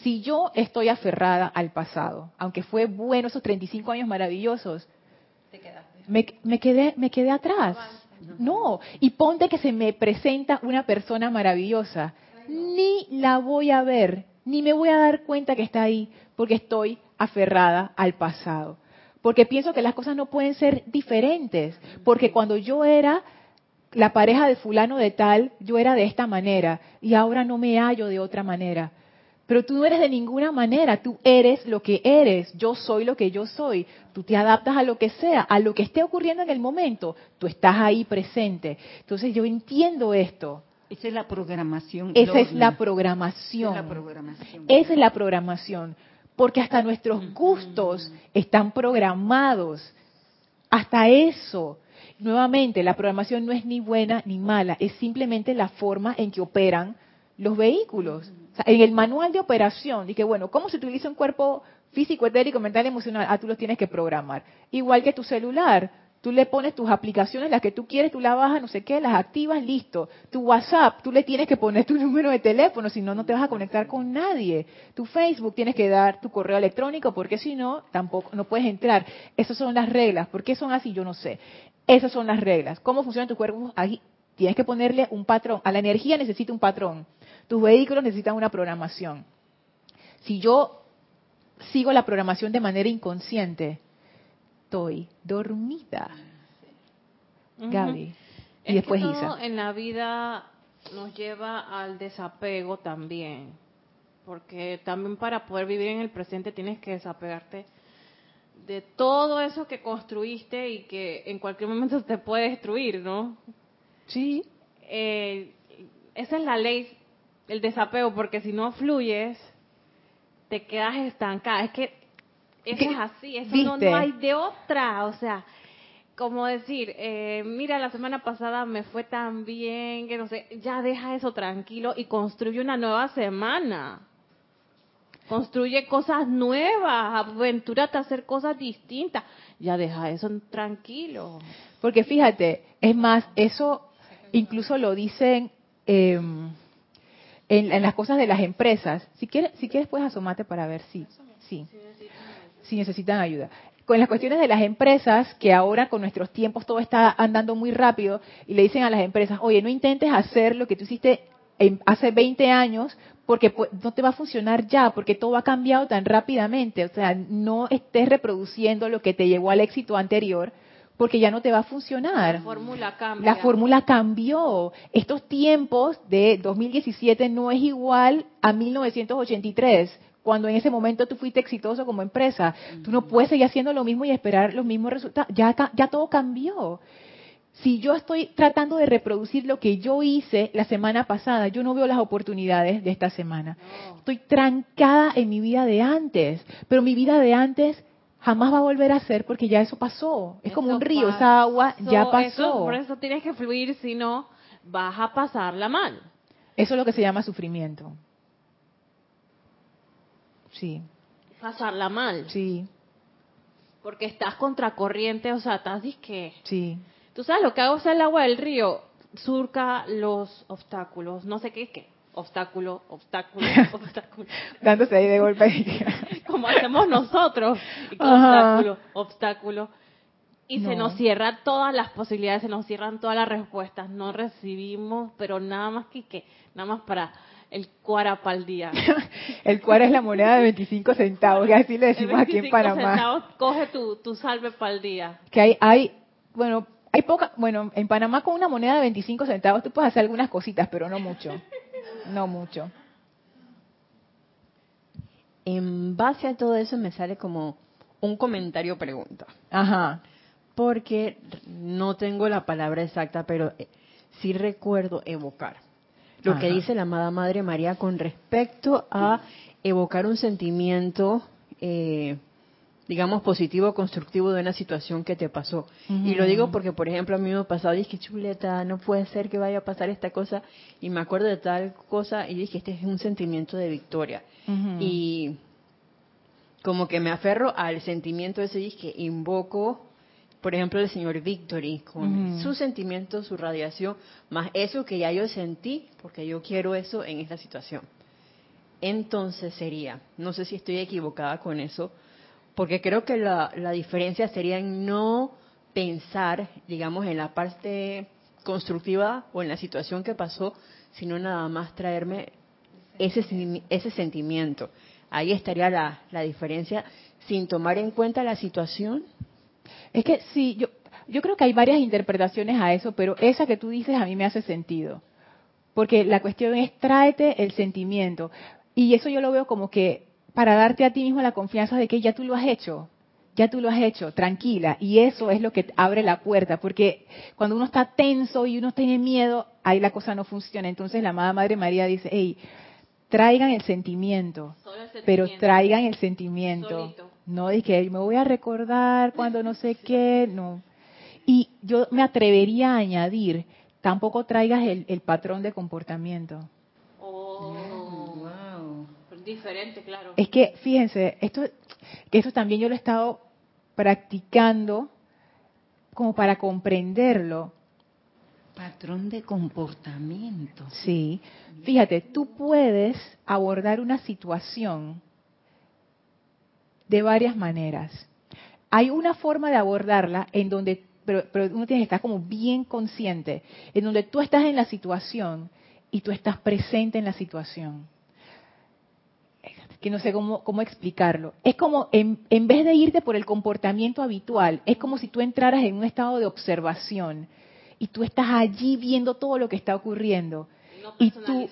Si yo estoy aferrada al pasado, aunque fue bueno esos 35 años maravillosos, me, me, quedé, me quedé atrás no, y ponte que se me presenta una persona maravillosa. Ni la voy a ver, ni me voy a dar cuenta que está ahí, porque estoy aferrada al pasado. Porque pienso que las cosas no pueden ser diferentes. Porque cuando yo era la pareja de fulano de tal, yo era de esta manera y ahora no me hallo de otra manera. Pero tú no eres de ninguna manera, tú eres lo que eres, yo soy lo que yo soy. Tú te adaptas a lo que sea, a lo que esté ocurriendo en el momento, tú estás ahí presente. Entonces yo entiendo esto. Esa es la programación. Esa es la programación. Esa es la programación. Esa es la programación. Porque hasta nuestros gustos están programados. Hasta eso. Nuevamente, la programación no es ni buena ni mala, es simplemente la forma en que operan los vehículos en el manual de operación, dije, bueno, ¿cómo se utiliza un cuerpo físico, etérico, mental, emocional? Ah, tú los tienes que programar. Igual que tu celular. Tú le pones tus aplicaciones, las que tú quieres, tú las bajas, no sé qué, las activas, listo. Tu WhatsApp, tú le tienes que poner tu número de teléfono, si no, no te vas a conectar con nadie. Tu Facebook, tienes que dar tu correo electrónico, porque si no, tampoco, no puedes entrar. Esas son las reglas. ¿Por qué son así? Yo no sé. Esas son las reglas. ¿Cómo funciona tu cuerpo? Ahí tienes que ponerle un patrón. A la energía necesita un patrón. Tus vehículos necesitan una programación. Si yo sigo la programación de manera inconsciente, estoy dormida. Gaby. Y después Isa. En la vida nos lleva al desapego también. Porque también para poder vivir en el presente tienes que desapegarte de todo eso que construiste y que en cualquier momento te puede destruir, ¿no? Sí. Eh, esa es la ley el desapego, porque si no fluyes, te quedas estancada. Es que eso es así, eso no, hay de otra. O sea, como decir, eh, mira, la semana pasada me fue tan bien, que no sé, ya deja eso tranquilo y construye una nueva semana. Construye cosas nuevas, aventúrate a hacer cosas distintas. Ya deja eso tranquilo. Porque fíjate, es más, eso incluso lo dicen eh, en, las cosas de las empresas. Si quieres, si quieres puedes asomarte para ver si, sí, si necesitan ayuda. Con las cuestiones de las empresas, que ahora con nuestros tiempos todo está andando muy rápido, y le dicen a las empresas, oye, no intentes hacer lo que tú hiciste hace 20 años, porque no te va a funcionar ya, porque todo ha cambiado tan rápidamente. O sea, no estés reproduciendo lo que te llevó al éxito anterior, porque ya no te va a funcionar. La fórmula cambia. La fórmula cambió. Estos tiempos de 2017 no es igual a 1983 cuando en ese momento tú fuiste exitoso como empresa. Tú no puedes seguir haciendo lo mismo y esperar los mismos resultados. Ya, ya todo cambió. Si yo estoy tratando de reproducir lo que yo hice la semana pasada, yo no veo las oportunidades de esta semana. Estoy trancada en mi vida de antes, pero mi vida de antes jamás va a volver a ser porque ya eso pasó. Es como un río, esa agua ya pasó. por eso tienes que fluir, si no, vas a pasarla mal. Eso es lo que se llama sufrimiento. Sí. Pasarla mal. Sí. Porque estás contracorriente, o sea, estás disque. Sí. Tú sabes lo que hago es el agua del río, surca los obstáculos, no sé qué es qué obstáculo, obstáculo, obstáculo. Dándose ahí de golpe. Como hacemos nosotros. obstáculo, obstáculo. Y se nos cierran todas las posibilidades, se nos cierran todas las respuestas. No recibimos, pero nada más que, que nada más para el cuara para el día. el cuara es la moneda de 25 centavos, que así le decimos aquí en Panamá. Centavos, coge tu, tu salve para el día. Que hay, hay, bueno, hay poca, bueno, en Panamá con una moneda de 25 centavos tú puedes hacer algunas cositas, pero no mucho. No mucho. en base a todo eso me sale como un comentario pregunta. Ajá. Porque no tengo la palabra exacta, pero eh, sí recuerdo evocar. Lo que dice la amada Madre María con respecto a evocar un sentimiento, eh, digamos, positivo, constructivo de una situación que te pasó. Y lo digo porque, por ejemplo, a mí me ha pasado, dije, chuleta, no puede ser que vaya a pasar esta cosa, y me acuerdo de tal cosa, y dije, este es un sentimiento de victoria. Y como que me aferro al sentimiento ese, dije, invoco por ejemplo, el señor Victory, con su sentimiento, su radiación, más eso que ya yo sentí, porque yo quiero eso en esta situación. Entonces sería, no sé si estoy equivocada con eso, porque creo que la, la diferencia sería en no pensar, digamos, en la parte constructiva o en la situación que pasó, sino nada más traerme ese, ese sentimiento. Ahí estaría la, la diferencia sin tomar en cuenta la situación es que sí, yo, yo creo que hay varias interpretaciones a eso, pero esa que tú dices a mí me hace sentido. Porque la cuestión es tráete el sentimiento. Y eso yo lo veo como que para darte a ti mismo la confianza de que ya tú lo has hecho, ya tú lo has hecho, tranquila. Y eso es lo que abre la puerta, porque cuando uno está tenso y uno tiene miedo, ahí la cosa no funciona. Entonces la amada Madre María dice, hey, traigan el sentimiento, pero traigan el sentimiento. No, es que me voy a recordar cuando no sé qué, no. Y yo me atrevería a añadir, tampoco traigas el, patrón de comportamiento. Oh, wow. Diferente, claro. Es que, fíjense, esto, que eso también yo lo he estado practicando como para comprenderlo. Patrón de comportamiento. Sí. Fíjate, tú puedes abordar una situación de varias maneras. Hay una forma de abordarla en donde, pero, uno tiene que estar como bien consciente, en donde tú estás en la situación y tú estás presente en la situación. Que no sé cómo, cómo explicarlo. Es como, en, en vez de irte por el comportamiento habitual, es como si tú entraras en un estado de observación y tú estás allí viendo todo lo que está ocurriendo y tú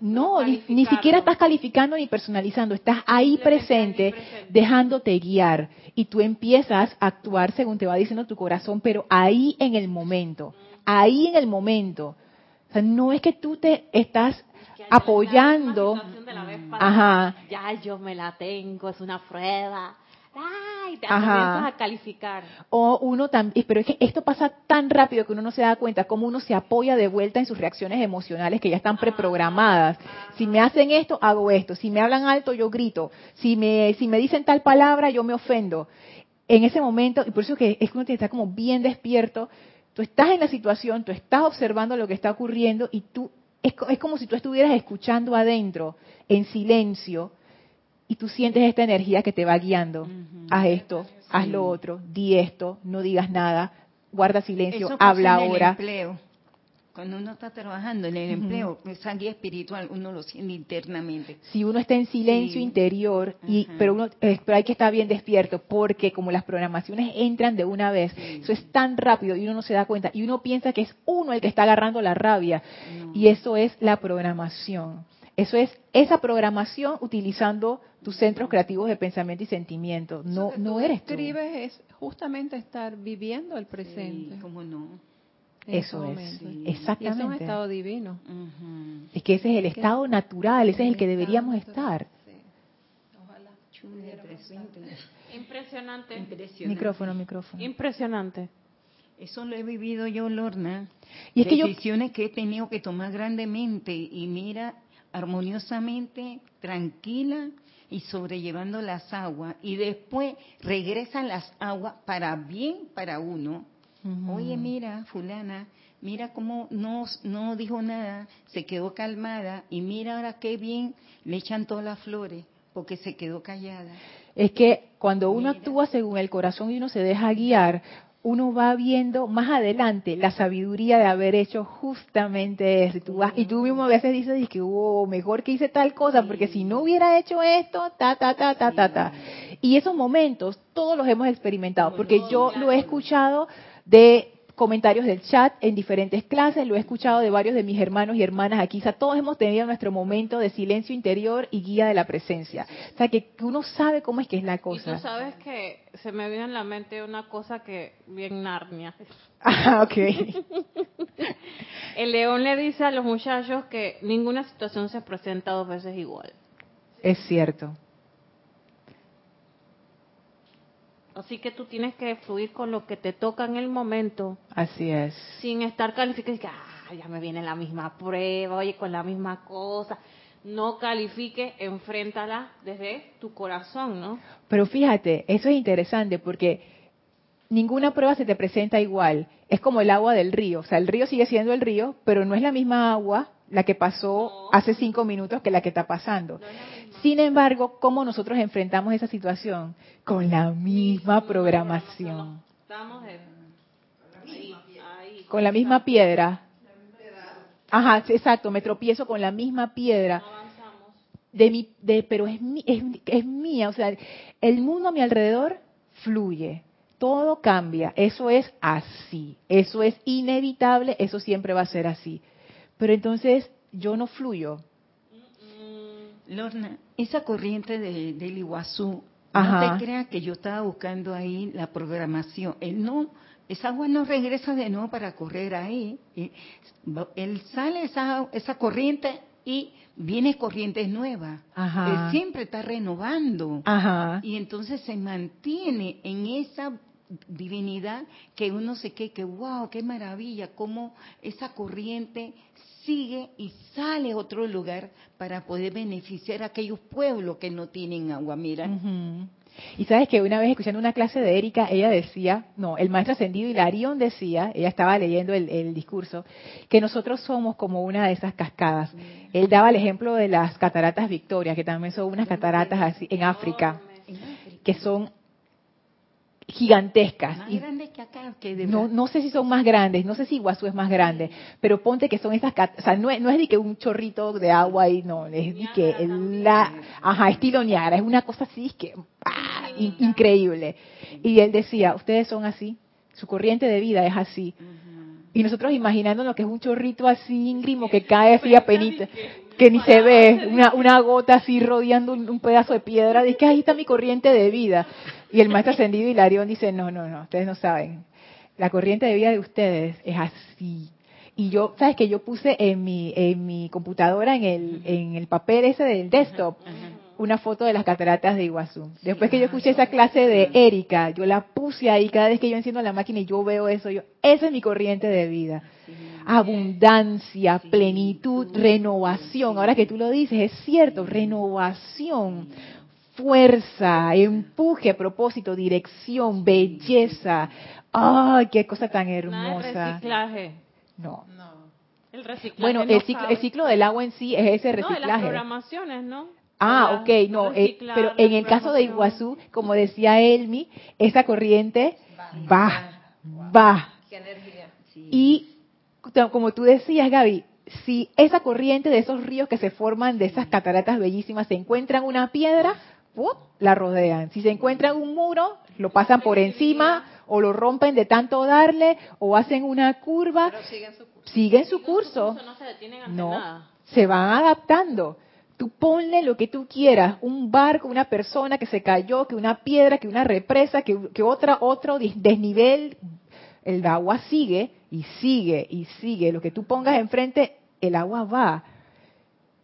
no, ni, siquiera estás calificando ni personalizando, estás ahí presente, dejándote guiar y tú empiezas a actuar según te va diciendo tu corazón, pero ahí en el momento, ahí en el momento. O sea, no es que tú te estás apoyando. Ajá. Ya yo me la tengo, es una prueba ay, te comienzas a calificar. O uno también, pero es que esto pasa tan rápido que uno no se da cuenta cómo uno se apoya de vuelta en sus reacciones emocionales que ya están preprogramadas. Si me hacen esto, hago esto. Si me hablan alto, yo grito. Si me, si me dicen tal palabra, yo me ofendo. En ese momento, y por eso que es que uno tiene que estar como bien despierto, tú estás en la situación, tú estás observando lo que está ocurriendo y tú, es, es como si tú estuvieras escuchando adentro, en silencio, y tú sientes esta energía que te va guiando. Haz esto, haz lo otro, di esto, no digas nada, guarda silencio, habla ahora. empleo. Cuando uno está trabajando en el empleo, esa guía espiritual uno lo siente internamente. Si uno está en silencio interior, y, pero, uno, eh, pero hay que estar bien despierto, porque como las programaciones entran de una vez, eso es tan rápido y uno no se da cuenta, y uno piensa que es uno el que está agarrando la rabia, y eso es la programación. Eso es esa programación utilizando tus centros creativos de pensamiento y sentimiento. No, no eres tú. escribes es justamente estar viviendo el presente. ¿Cómo no? Eso es, exactamente. es un estado divino. Es que ese es el estado natural, ese es el que deberíamos estar. Impresionante. Impresionante. Micrófono, micrófono. Impresionante. Eso lo he vivido yo, Lorna. Y es Decisiones que he tenido que tomar grandemente. Y mira, armoniosamente, tranquila y sobrellevando las aguas. Y después regresan las aguas para bien para uno. Oye, mira, fulana, mira cómo no, no dijo nada, se quedó calmada y mira ahora qué bien le echan todas las flores porque se quedó callada. Es que cuando uno actúa según el corazón y uno se deja guiar, uno va viendo más adelante la sabiduría de haber hecho justamente eso. Y tú, vas, y tú mismo a veces dices que oh, mejor que hice tal cosa, porque si no hubiera hecho esto, ta, ta, ta, ta, ta, ta. Y esos momentos todos los hemos experimentado, porque yo lo he escuchado de comentarios del chat en diferentes clases, lo he escuchado de varios de mis hermanos y hermanas aquí. O sea, todos hemos tenido nuestro momento de silencio interior y guía de la presencia. O sea, que uno sabe cómo es que es la cosa. Y tú sabes que se me viene en la mente una cosa que bien Narnia. Ah, ok. El león le dice a los muchachos que ninguna situación se presenta dos veces igual. Es cierto. Así que tú tienes que fluir con lo que te toca en el momento. Así es. Sin estar calificando, ah, ya me viene la misma prueba, oye, con la misma cosa. No califique, enfréntala desde tu corazón, ¿no? Pero fíjate, eso es interesante porque ninguna prueba se te presenta igual. Es como el agua del río. O sea, el río sigue siendo el río, pero no es la misma agua la que pasó hace cinco minutos que la que está pasando. Sin embargo, ¿cómo nosotros enfrentamos esa situación? Con la misma programación. Con la misma piedra. Ajá, exacto, me tropiezo con la misma piedra. De mi, de, pero es, es, es mía, o sea, el mundo a mi alrededor fluye, todo cambia, eso es así, eso es inevitable, eso siempre va a ser así. Pero entonces yo no fluyo, Lorna, esa corriente de, del Iguazú, no te creas que yo estaba buscando ahí la programación. Él no, esa agua no regresa de nuevo para correr ahí. Él sale esa, esa corriente y viene corrientes nuevas. Él siempre está renovando. Y entonces se mantiene en esa divinidad que uno se quede que wow, qué maravilla, cómo esa corriente sigue y sale a otro lugar para poder beneficiar a aquellos pueblos que no tienen agua, mira. Y sabes que una vez escuchando una clase de Erika, ella decía, no, el maestro ascendido Hilarión decía, ella estaba leyendo el, discurso, que nosotros somos como una de esas cascadas. Él daba el ejemplo de las cataratas Victoria, que también son unas cataratas así en África, que son gigantescas. Más grandes que acá. no, no sé si son más grandes, no sé si Iguazú es más grande, pero ponte que son esas, o sea, no es, no es de que un chorrito de agua y no, es de que la, ajá, estilo Niara, es una cosa así, que, ¡ah! increíble. Y él decía, ustedes son así, su corriente de vida es así. Y nosotros imaginando lo que es un chorrito así íngrimo que cae así a penita, que ni se ve, una, una gota así rodeando un, pedazo de piedra, dice que ahí está mi corriente de vida. Y el maestro ascendido Hilarión dice, no, no, no, ustedes no saben. La corriente de vida de ustedes es así. Y yo, ¿sabes que Yo puse en mi, en mi computadora, en el, en el papel ese del desktop, una foto de las cataratas de Iguazú. Después que yo escuché esa clase de Erika, yo la puse ahí cada vez que yo enciendo la máquina y yo veo eso, yo, esa es mi corriente de vida. Abundancia, plenitud, renovación. Ahora que tú lo dices, es cierto, renovación fuerza, empuje, propósito, dirección, belleza. ¡Ay, qué cosa tan hermosa! reciclaje. No. El reciclaje bueno, el, ciclo, el, ciclo, del agua en sí es ese reciclaje. No, las programaciones, ¿no? Ah, ok, no, eh, pero en el caso de Iguazú, como decía Elmi, esa corriente va, va. Qué energía. Y como tú decías, Gaby, si esa corriente de esos ríos que se forman de esas cataratas bellísimas se encuentran una piedra, la rodean. Si se encuentran un muro, lo pasan por encima o lo rompen de tanto darle o hacen una curva. Pero siguen su curso. Siguen su curso. No se detienen ante nada. Se van adaptando. Tú ponle lo que tú quieras, un barco, una persona que se cayó, que una piedra, que una represa, que, que otra, otro desnivel, el agua sigue y sigue y sigue. Lo que tú pongas enfrente, el agua va.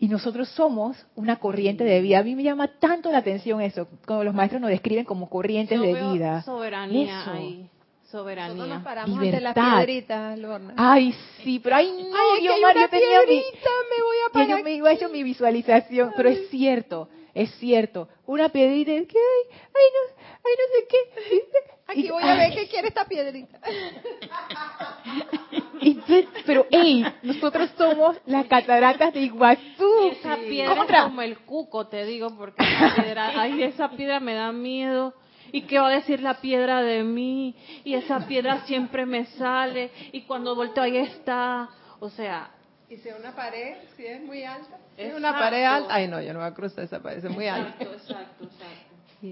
Y nosotros somos una corriente de vida. A mí me llama tanto la atención eso, cuando los maestros nos describen como corrientes de vida. Soberanía ahí. Soberanía. Nosotros nos paramos ante la piedrita, Lorna. Ay, sí, pero ay, no, ay, yo, yo tenía mi, me voy a parar. Yo me iba hecho mi visualización, pero es cierto, es cierto. Una piedrita, que ay, ay, no, ay, no sé qué. Aquí voy a ver qué quiere esta piedrita. pero, hey, nosotros somos las cataratas de Iguazú. Esa piedra es como el cuco, te digo, porque esa piedra, ay, esa piedra me da miedo. ¿Y qué va a decir la piedra de mí? Y esa piedra siempre me sale. Y cuando volteo ahí está. O sea. ¿Y si una pared? Si es muy alta. es una pared alta. Ay, no, yo no voy a cruzar esa pared, es muy alta. Exacto, exacto, exacto.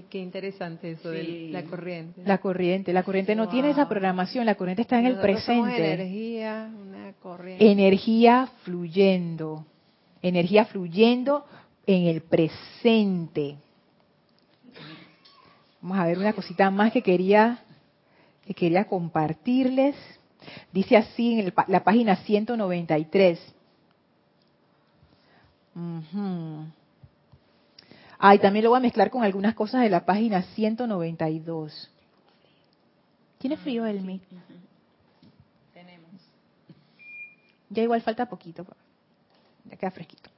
Qué interesante eso de la corriente. La corriente, la corriente no tiene esa programación, la corriente está en el presente. energía, una corriente. Energía fluyendo, energía fluyendo en el presente. Vamos a ver una cosita más que quería que quería compartirles. Dice así en la página 193. Ah, y también lo voy a mezclar con algunas cosas de la página 192. ¿Tiene frío, Elmi? Tenemos. Ya igual falta poquito. Ya queda fresquito.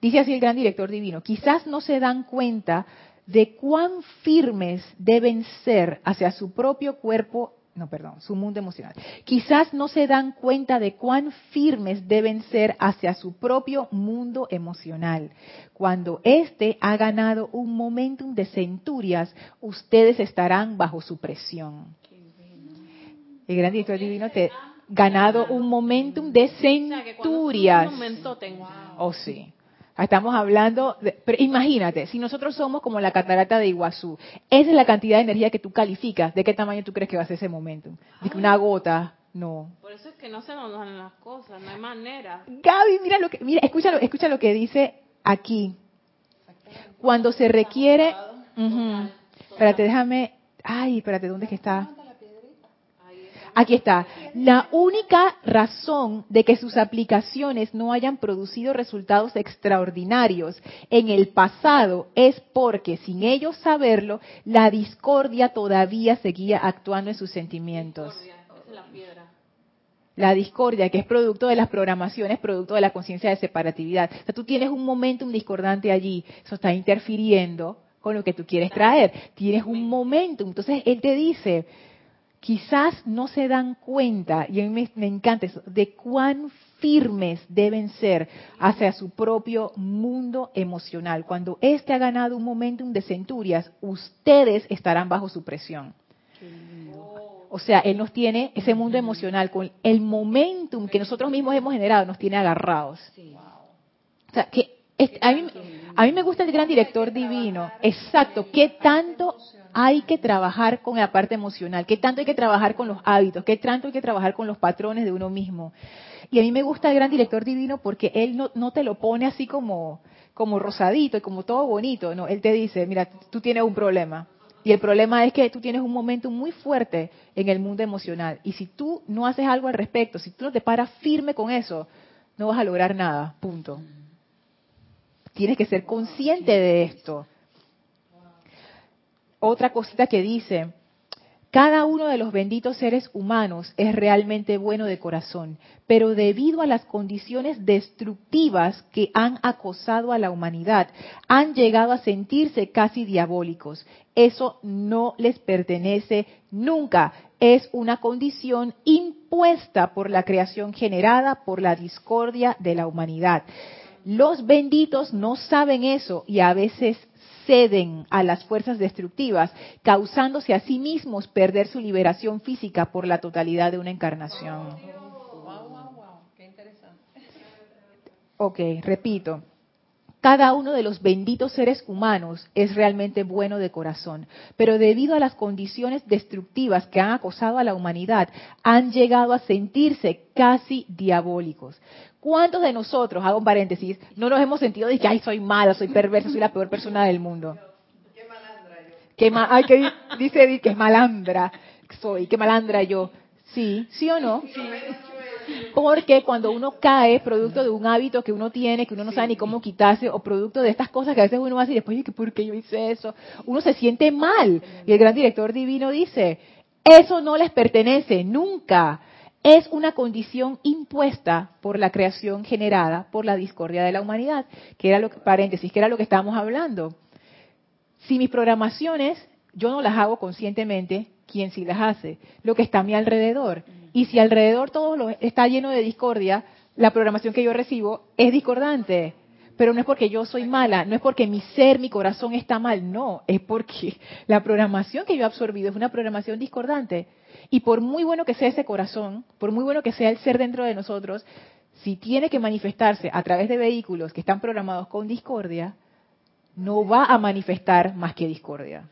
Dice así el gran director divino. Quizás no se dan cuenta de cuán firmes deben ser hacia su propio cuerpo no, perdón, su mundo emocional. Quizás no se dan cuenta de cuán firmes deben ser hacia su propio mundo emocional. Cuando éste ha ganado un momentum de centurias, ustedes estarán bajo su presión. El gran director divino te ha ganado un momentum de centurias. Oh, sí. Estamos hablando, pero imagínate, si nosotros somos como la catarata de Iguazú, esa es la cantidad de energía que tú calificas, ¿de qué tamaño tú crees que va a ser ese momento? De que una gota, no. Por eso es que no se nos dan las cosas, no hay manera. Gaby, mira lo que, mira, escucha lo, escucha lo que dice aquí. Cuando se requiere, espérate, déjame, ay, espérate, ¿dónde es que está? Aquí está. La única razón de que sus aplicaciones no hayan producido resultados extraordinarios en el pasado es porque, sin ellos saberlo, la discordia todavía seguía actuando en sus sentimientos. La discordia, que es producto de las programaciones, producto de la conciencia de separatividad. O sea, tú tienes un momentum discordante allí, eso está interfiriendo con lo que tú quieres traer. Tienes un momentum. Entonces, él te dice, quizás no se dan cuenta, y a mí me, encanta eso, de cuán firmes deben ser hacia su propio mundo emocional. Cuando éste ha ganado un momentum de centurias, ustedes estarán bajo su presión. O sea, Él nos tiene ese mundo emocional con el momentum que nosotros mismos hemos generado, nos tiene agarrados. O sea, que a, mí, a me gusta el gran director divino. Exacto. ¿Qué tanto hay que trabajar con la parte emocional, qué tanto hay que trabajar con los hábitos, qué tanto hay que trabajar con los patrones de uno mismo. Y a mí me gusta el gran director divino porque él no, no te lo pone así como, como rosadito y como todo bonito, no, él te dice, mira, tú tienes un problema. Y el problema es que tú tienes un momento muy fuerte en el mundo emocional. Y si tú no haces algo al respecto, si tú no te paras firme con eso, no vas a lograr nada. Punto. Tienes que ser consciente de esto otra cosita que dice, cada uno de los benditos seres humanos es realmente bueno de corazón, pero debido a las condiciones destructivas que han acosado a la humanidad, han llegado a sentirse casi diabólicos. Eso no les pertenece nunca. Es una condición impuesta por la creación generada por la discordia de la humanidad. Los benditos no saben eso y a veces ceden a las fuerzas destructivas, causándose a sí mismos perder su liberación física por la totalidad de una encarnación. Ok, repito. Cada uno de los benditos seres humanos es realmente bueno de corazón, pero debido a las condiciones destructivas que han acosado a la humanidad, han llegado a sentirse casi diabólicos. ¿Cuántos de nosotros, hago un paréntesis, no nos hemos sentido de que, ay, soy mala, soy perversa, soy la peor persona del mundo? Qué malandra yo. Qué ay, que dice que es malandra soy, qué malandra yo. Sí, ¿sí o no? Porque cuando uno cae, producto de un hábito que uno tiene, que uno no sabe ni cómo quitarse, o producto de estas cosas que a veces uno hace y después, ¿por qué yo hice eso? Uno se siente mal. Y el gran director divino dice, eso no les pertenece, nunca es una condición impuesta por la creación generada por la discordia de la humanidad, que era lo que, paréntesis, que era lo que estábamos hablando. Si mis programaciones, yo no las hago conscientemente, ¿quién sí las hace? Lo que está a mi alrededor. Y si alrededor todo lo, está lleno de discordia, la programación que yo recibo es discordante. Pero no es porque yo soy mala, no es porque mi ser, mi corazón está mal, no, es porque la programación que yo he absorbido es una programación discordante. Y por muy bueno que sea ese corazón, por muy bueno que sea el ser dentro de nosotros, si tiene que manifestarse a través de vehículos que están programados con discordia, no va a manifestar más que discordia.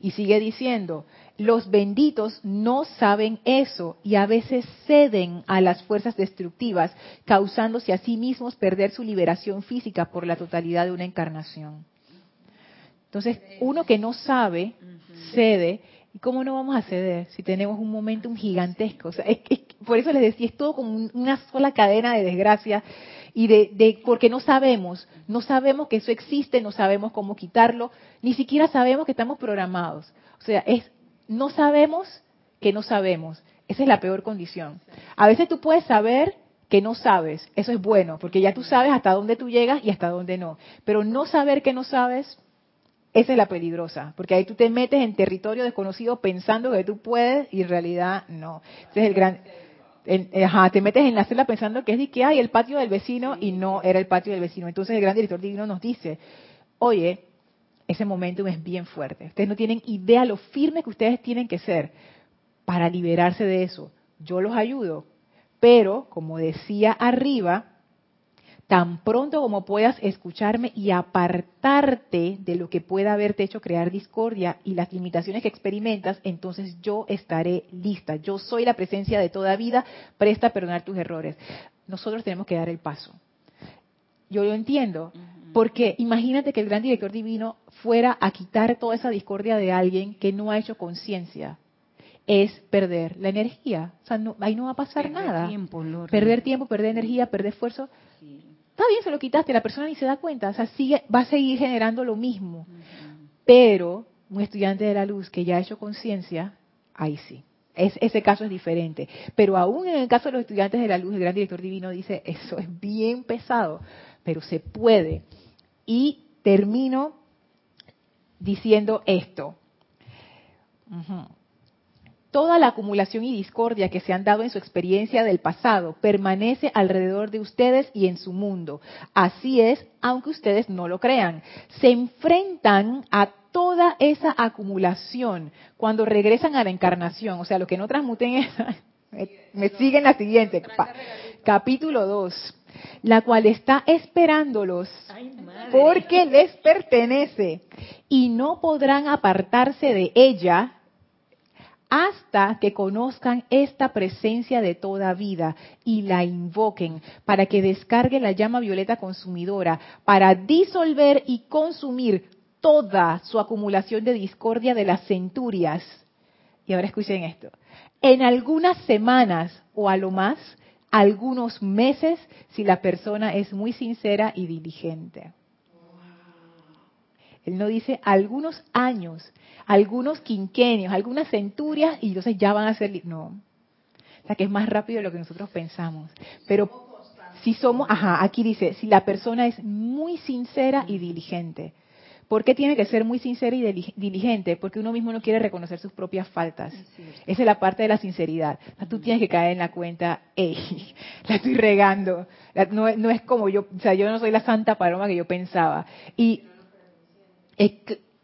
Y sigue diciendo, los benditos no saben eso y a veces ceden a las fuerzas destructivas, causándose a sí mismos perder su liberación física por la totalidad de una encarnación. Entonces, uno que no sabe, cede. ¿Y cómo no vamos a ceder si tenemos un momentum gigantesco? O sea, es, por eso les decía, es todo como una sola cadena de desgracia y de, de, porque no sabemos, no sabemos que eso existe, no sabemos cómo quitarlo, ni siquiera sabemos que estamos programados. O sea, es no sabemos que no sabemos. Esa es la peor condición. A veces tú puedes saber que no sabes. Eso es bueno, porque ya tú sabes hasta dónde tú llegas y hasta dónde no. Pero no saber que no sabes, esa es la peligrosa, porque ahí tú te metes en territorio desconocido pensando que tú puedes y en realidad no. Ese es el gran... ajá, te metes en la celda pensando que es que hay el patio del vecino y no era el patio del vecino. Entonces el gran director divino nos dice, oye, ese momento es bien fuerte. Ustedes no tienen idea lo firme que ustedes tienen que ser para liberarse de eso. Yo los ayudo, pero como decía arriba, tan pronto como puedas escucharme y apartarte de lo que pueda haberte hecho crear discordia y las limitaciones que experimentas, entonces yo estaré lista. Yo soy la presencia de toda vida, presta a perdonar tus errores. Nosotros tenemos que dar el paso. Yo lo entiendo, porque imagínate que el gran director divino fuera a quitar toda esa discordia de alguien que no ha hecho conciencia. Es perder la energía. O sea, ahí no va a pasar nada. perder tiempo, perder energía, perder esfuerzo. Está bien, se lo quitaste, la persona ni se da cuenta. O sea, sigue, va a seguir generando lo mismo. Pero un estudiante de la luz que ya ha hecho conciencia, ahí sí. Es, ese caso es diferente. Pero aún en el caso de los estudiantes de la luz, el gran director divino dice, eso es bien pesado, pero se puede. Y termino diciendo esto. Toda la acumulación y discordia que se han dado en su experiencia del pasado permanece alrededor de ustedes y en su mundo. Así es, aunque ustedes no lo crean. Se enfrentan a toda esa acumulación cuando regresan a la encarnación. O sea, lo que no transmuten es... me, siguen la siguiente. capítulo 2 la cual está esperándolos porque les pertenece y no podrán apartarse de ella hasta que conozcan esta presencia de toda vida y la invoquen para que descargue la llama violeta consumidora para disolver y consumir toda su acumulación de discordia de las centurias. Y ahora escuchen esto. En algunas semanas o a lo más algunos meses si la persona es muy sincera y diligente. Él no dice algunos años, algunos quinquenios, algunas centurias y entonces ya van a ser... No. O sea que es más rápido de lo que nosotros pensamos. Pero si somos, ajá, aquí dice, si la persona es muy sincera y diligente. ¿Por qué tiene que ser muy sincera y diligente? Porque uno mismo no quiere reconocer sus propias faltas. Esa es la parte de la sinceridad. Tú tienes que caer en la cuenta, hey, la estoy regando. No, es como yo, o sea, yo no soy la santa paloma que yo pensaba. Y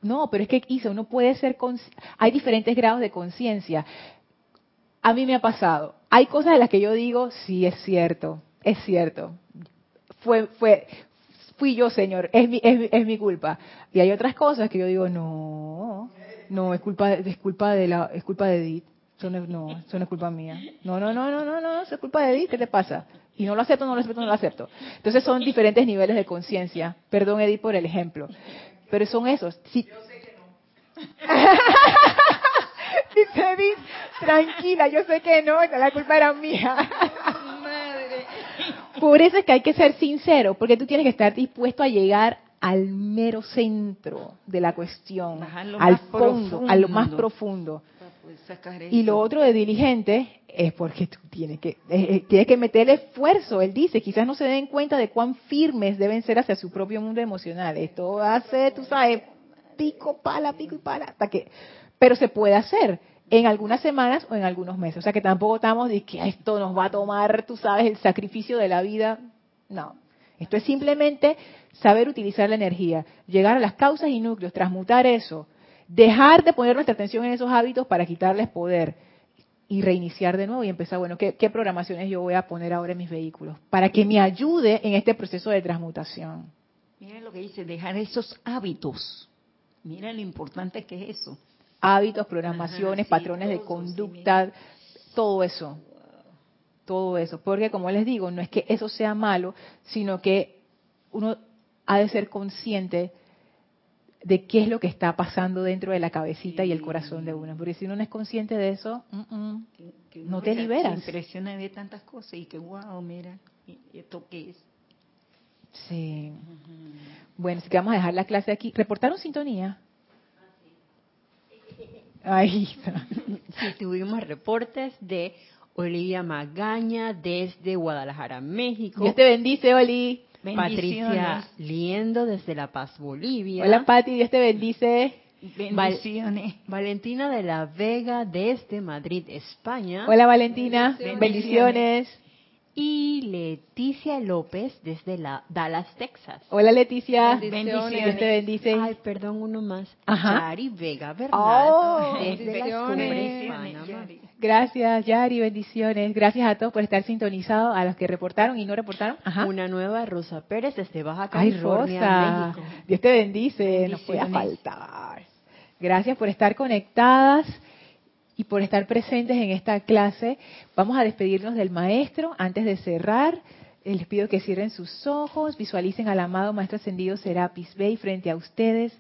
no, pero es que hizo, uno puede ser, hay diferentes grados de conciencia. A mí me ha pasado. Hay cosas de las que yo digo, sí, es cierto, es cierto. Fue, fue, fui yo, Señor, es mi, es, mi culpa. Y hay otras cosas que yo digo, no, no, es culpa, es culpa de la, es culpa de Edith. Eso no, no, eso no es culpa mía. No, no, no, no, no, no, es culpa de Edith, ¿qué te pasa? Y no lo acepto, no lo acepto, no lo acepto. Entonces son diferentes niveles de conciencia. Perdón, Edith, por el ejemplo. Pero son esos. Si... Yo sé que no. Dice Edith, tranquila, yo sé que no, la culpa era mía. Por eso es que hay que ser sincero, porque tú tienes que estar dispuesto a llegar al mero centro de la cuestión, al fondo, a lo más profundo. Y lo otro de diligente es porque tú tienes que, eh, eh, tienes que meter esfuerzo. Él dice, quizás no se den cuenta de cuán firmes deben ser hacia su propio mundo emocional. Esto hace, tú sabes, pico, pala, pico y pala, hasta que, pero se puede hacer en algunas semanas o en algunos meses. O sea que tampoco estamos de que esto nos va a tomar, tú sabes, el sacrificio de la vida. No. Esto es simplemente saber utilizar la energía, llegar a las causas y núcleos, transmutar eso, dejar de poner nuestra atención en esos hábitos para quitarles poder y reiniciar de nuevo y empezar, bueno, ¿qué, ¿qué, programaciones yo voy a poner ahora en mis vehículos? Para que me ayude en este proceso de transmutación. Mira lo que dice, dejar esos hábitos. Mira lo importante que es eso. Hábitos, programaciones, patrones de conducta, todo eso. Todo eso. Porque como les digo, no es que eso sea malo, sino que uno ha de ser consciente de qué es lo que está pasando dentro de la cabecita y el corazón de uno. Porque si uno no es consciente de eso, no te liberas. Se impresiona de tantas cosas y que, wow, mira, ¿esto qué es? Sí. Bueno, así que vamos a dejar la clase aquí. ¿Reportaron sintonía? Ahí está. Sí, tuvimos reportes de Olivia Magaña desde Guadalajara, México. Dios te bendice, Oli. Patricia Liendo desde La Paz, Bolivia. Hola, Pati, Dios te bendice. Bendiciones. Valentina de la Vega desde Madrid, España. Hola, Valentina. Bendiciones. Y Leticia López desde la Dallas, Texas. Hola Leticia, bendiciones. Dios te bendice. Ay, perdón, uno más. Ajá. Yari Vega Bernal oh, desde Gracias, Yari, bendiciones. Gracias a todos por estar sintonizados, a los que reportaron y no reportaron. Una nueva Rosa Pérez desde Baja California, México. Dios te bendice, nos puede faltar. Gracias por estar conectadas y por estar presentes en esta clase. Vamos a despedirnos del maestro antes de cerrar. Les pido que cierren sus ojos, visualicen al amado Maestro Ascendido Serapis Bey frente a ustedes,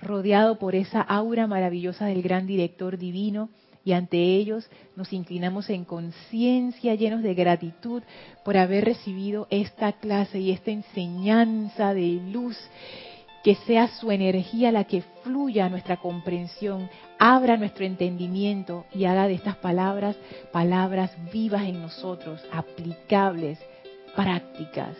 rodeado por esa aura maravillosa del gran director divino y ante ellos nos inclinamos en conciencia, llenos de gratitud por haber recibido esta clase y esta enseñanza de luz. Que sea su energía la que fluya a nuestra comprensión, abra nuestro entendimiento y haga de estas palabras palabras vivas en nosotros, aplicables, prácticas.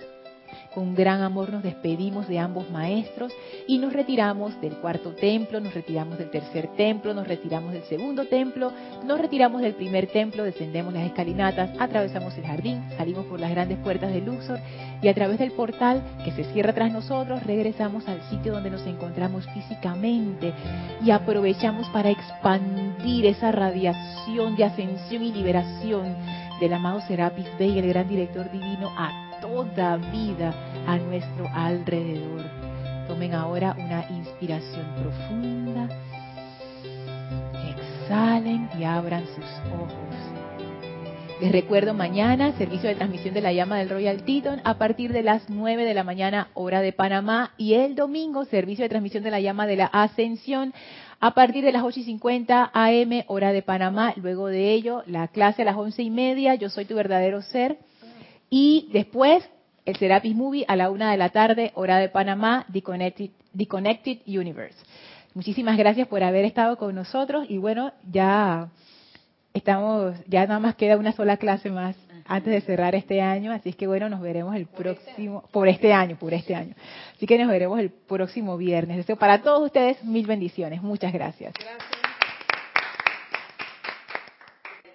Con gran amor nos despedimos de ambos maestros y nos retiramos del cuarto templo, nos retiramos del tercer templo, nos retiramos del segundo templo, nos retiramos del primer templo, descendemos las escalinatas, atravesamos el jardín, salimos por las grandes puertas de Luxor y a través del portal que se cierra tras nosotros regresamos al sitio donde nos encontramos físicamente y aprovechamos para expandir esa radiación de ascensión y liberación del amado Serapis Bey, el gran director divino, a toda vida a nuestro alrededor. Tomen ahora una inspiración profunda. Exhalen y abran sus ojos. Les recuerdo mañana servicio de transmisión de la llama del Royal Teton a partir de las 9 de la mañana hora de Panamá y el domingo servicio de transmisión de la llama de la Ascensión a partir de las 8 y 50 AM hora de Panamá. Luego de ello la clase a las 11 y media. Yo soy tu verdadero ser y después, el Serapis Movie a la una de la tarde, hora de Panamá, The Connected, Universe. Muchísimas gracias por haber estado con nosotros y bueno, ya estamos, ya nada más queda una sola clase más antes de cerrar este año, así es que bueno, nos veremos el próximo, por este año, por este año. Así que nos veremos el próximo viernes. Deseo para todos ustedes mil bendiciones. Muchas gracias. gracias.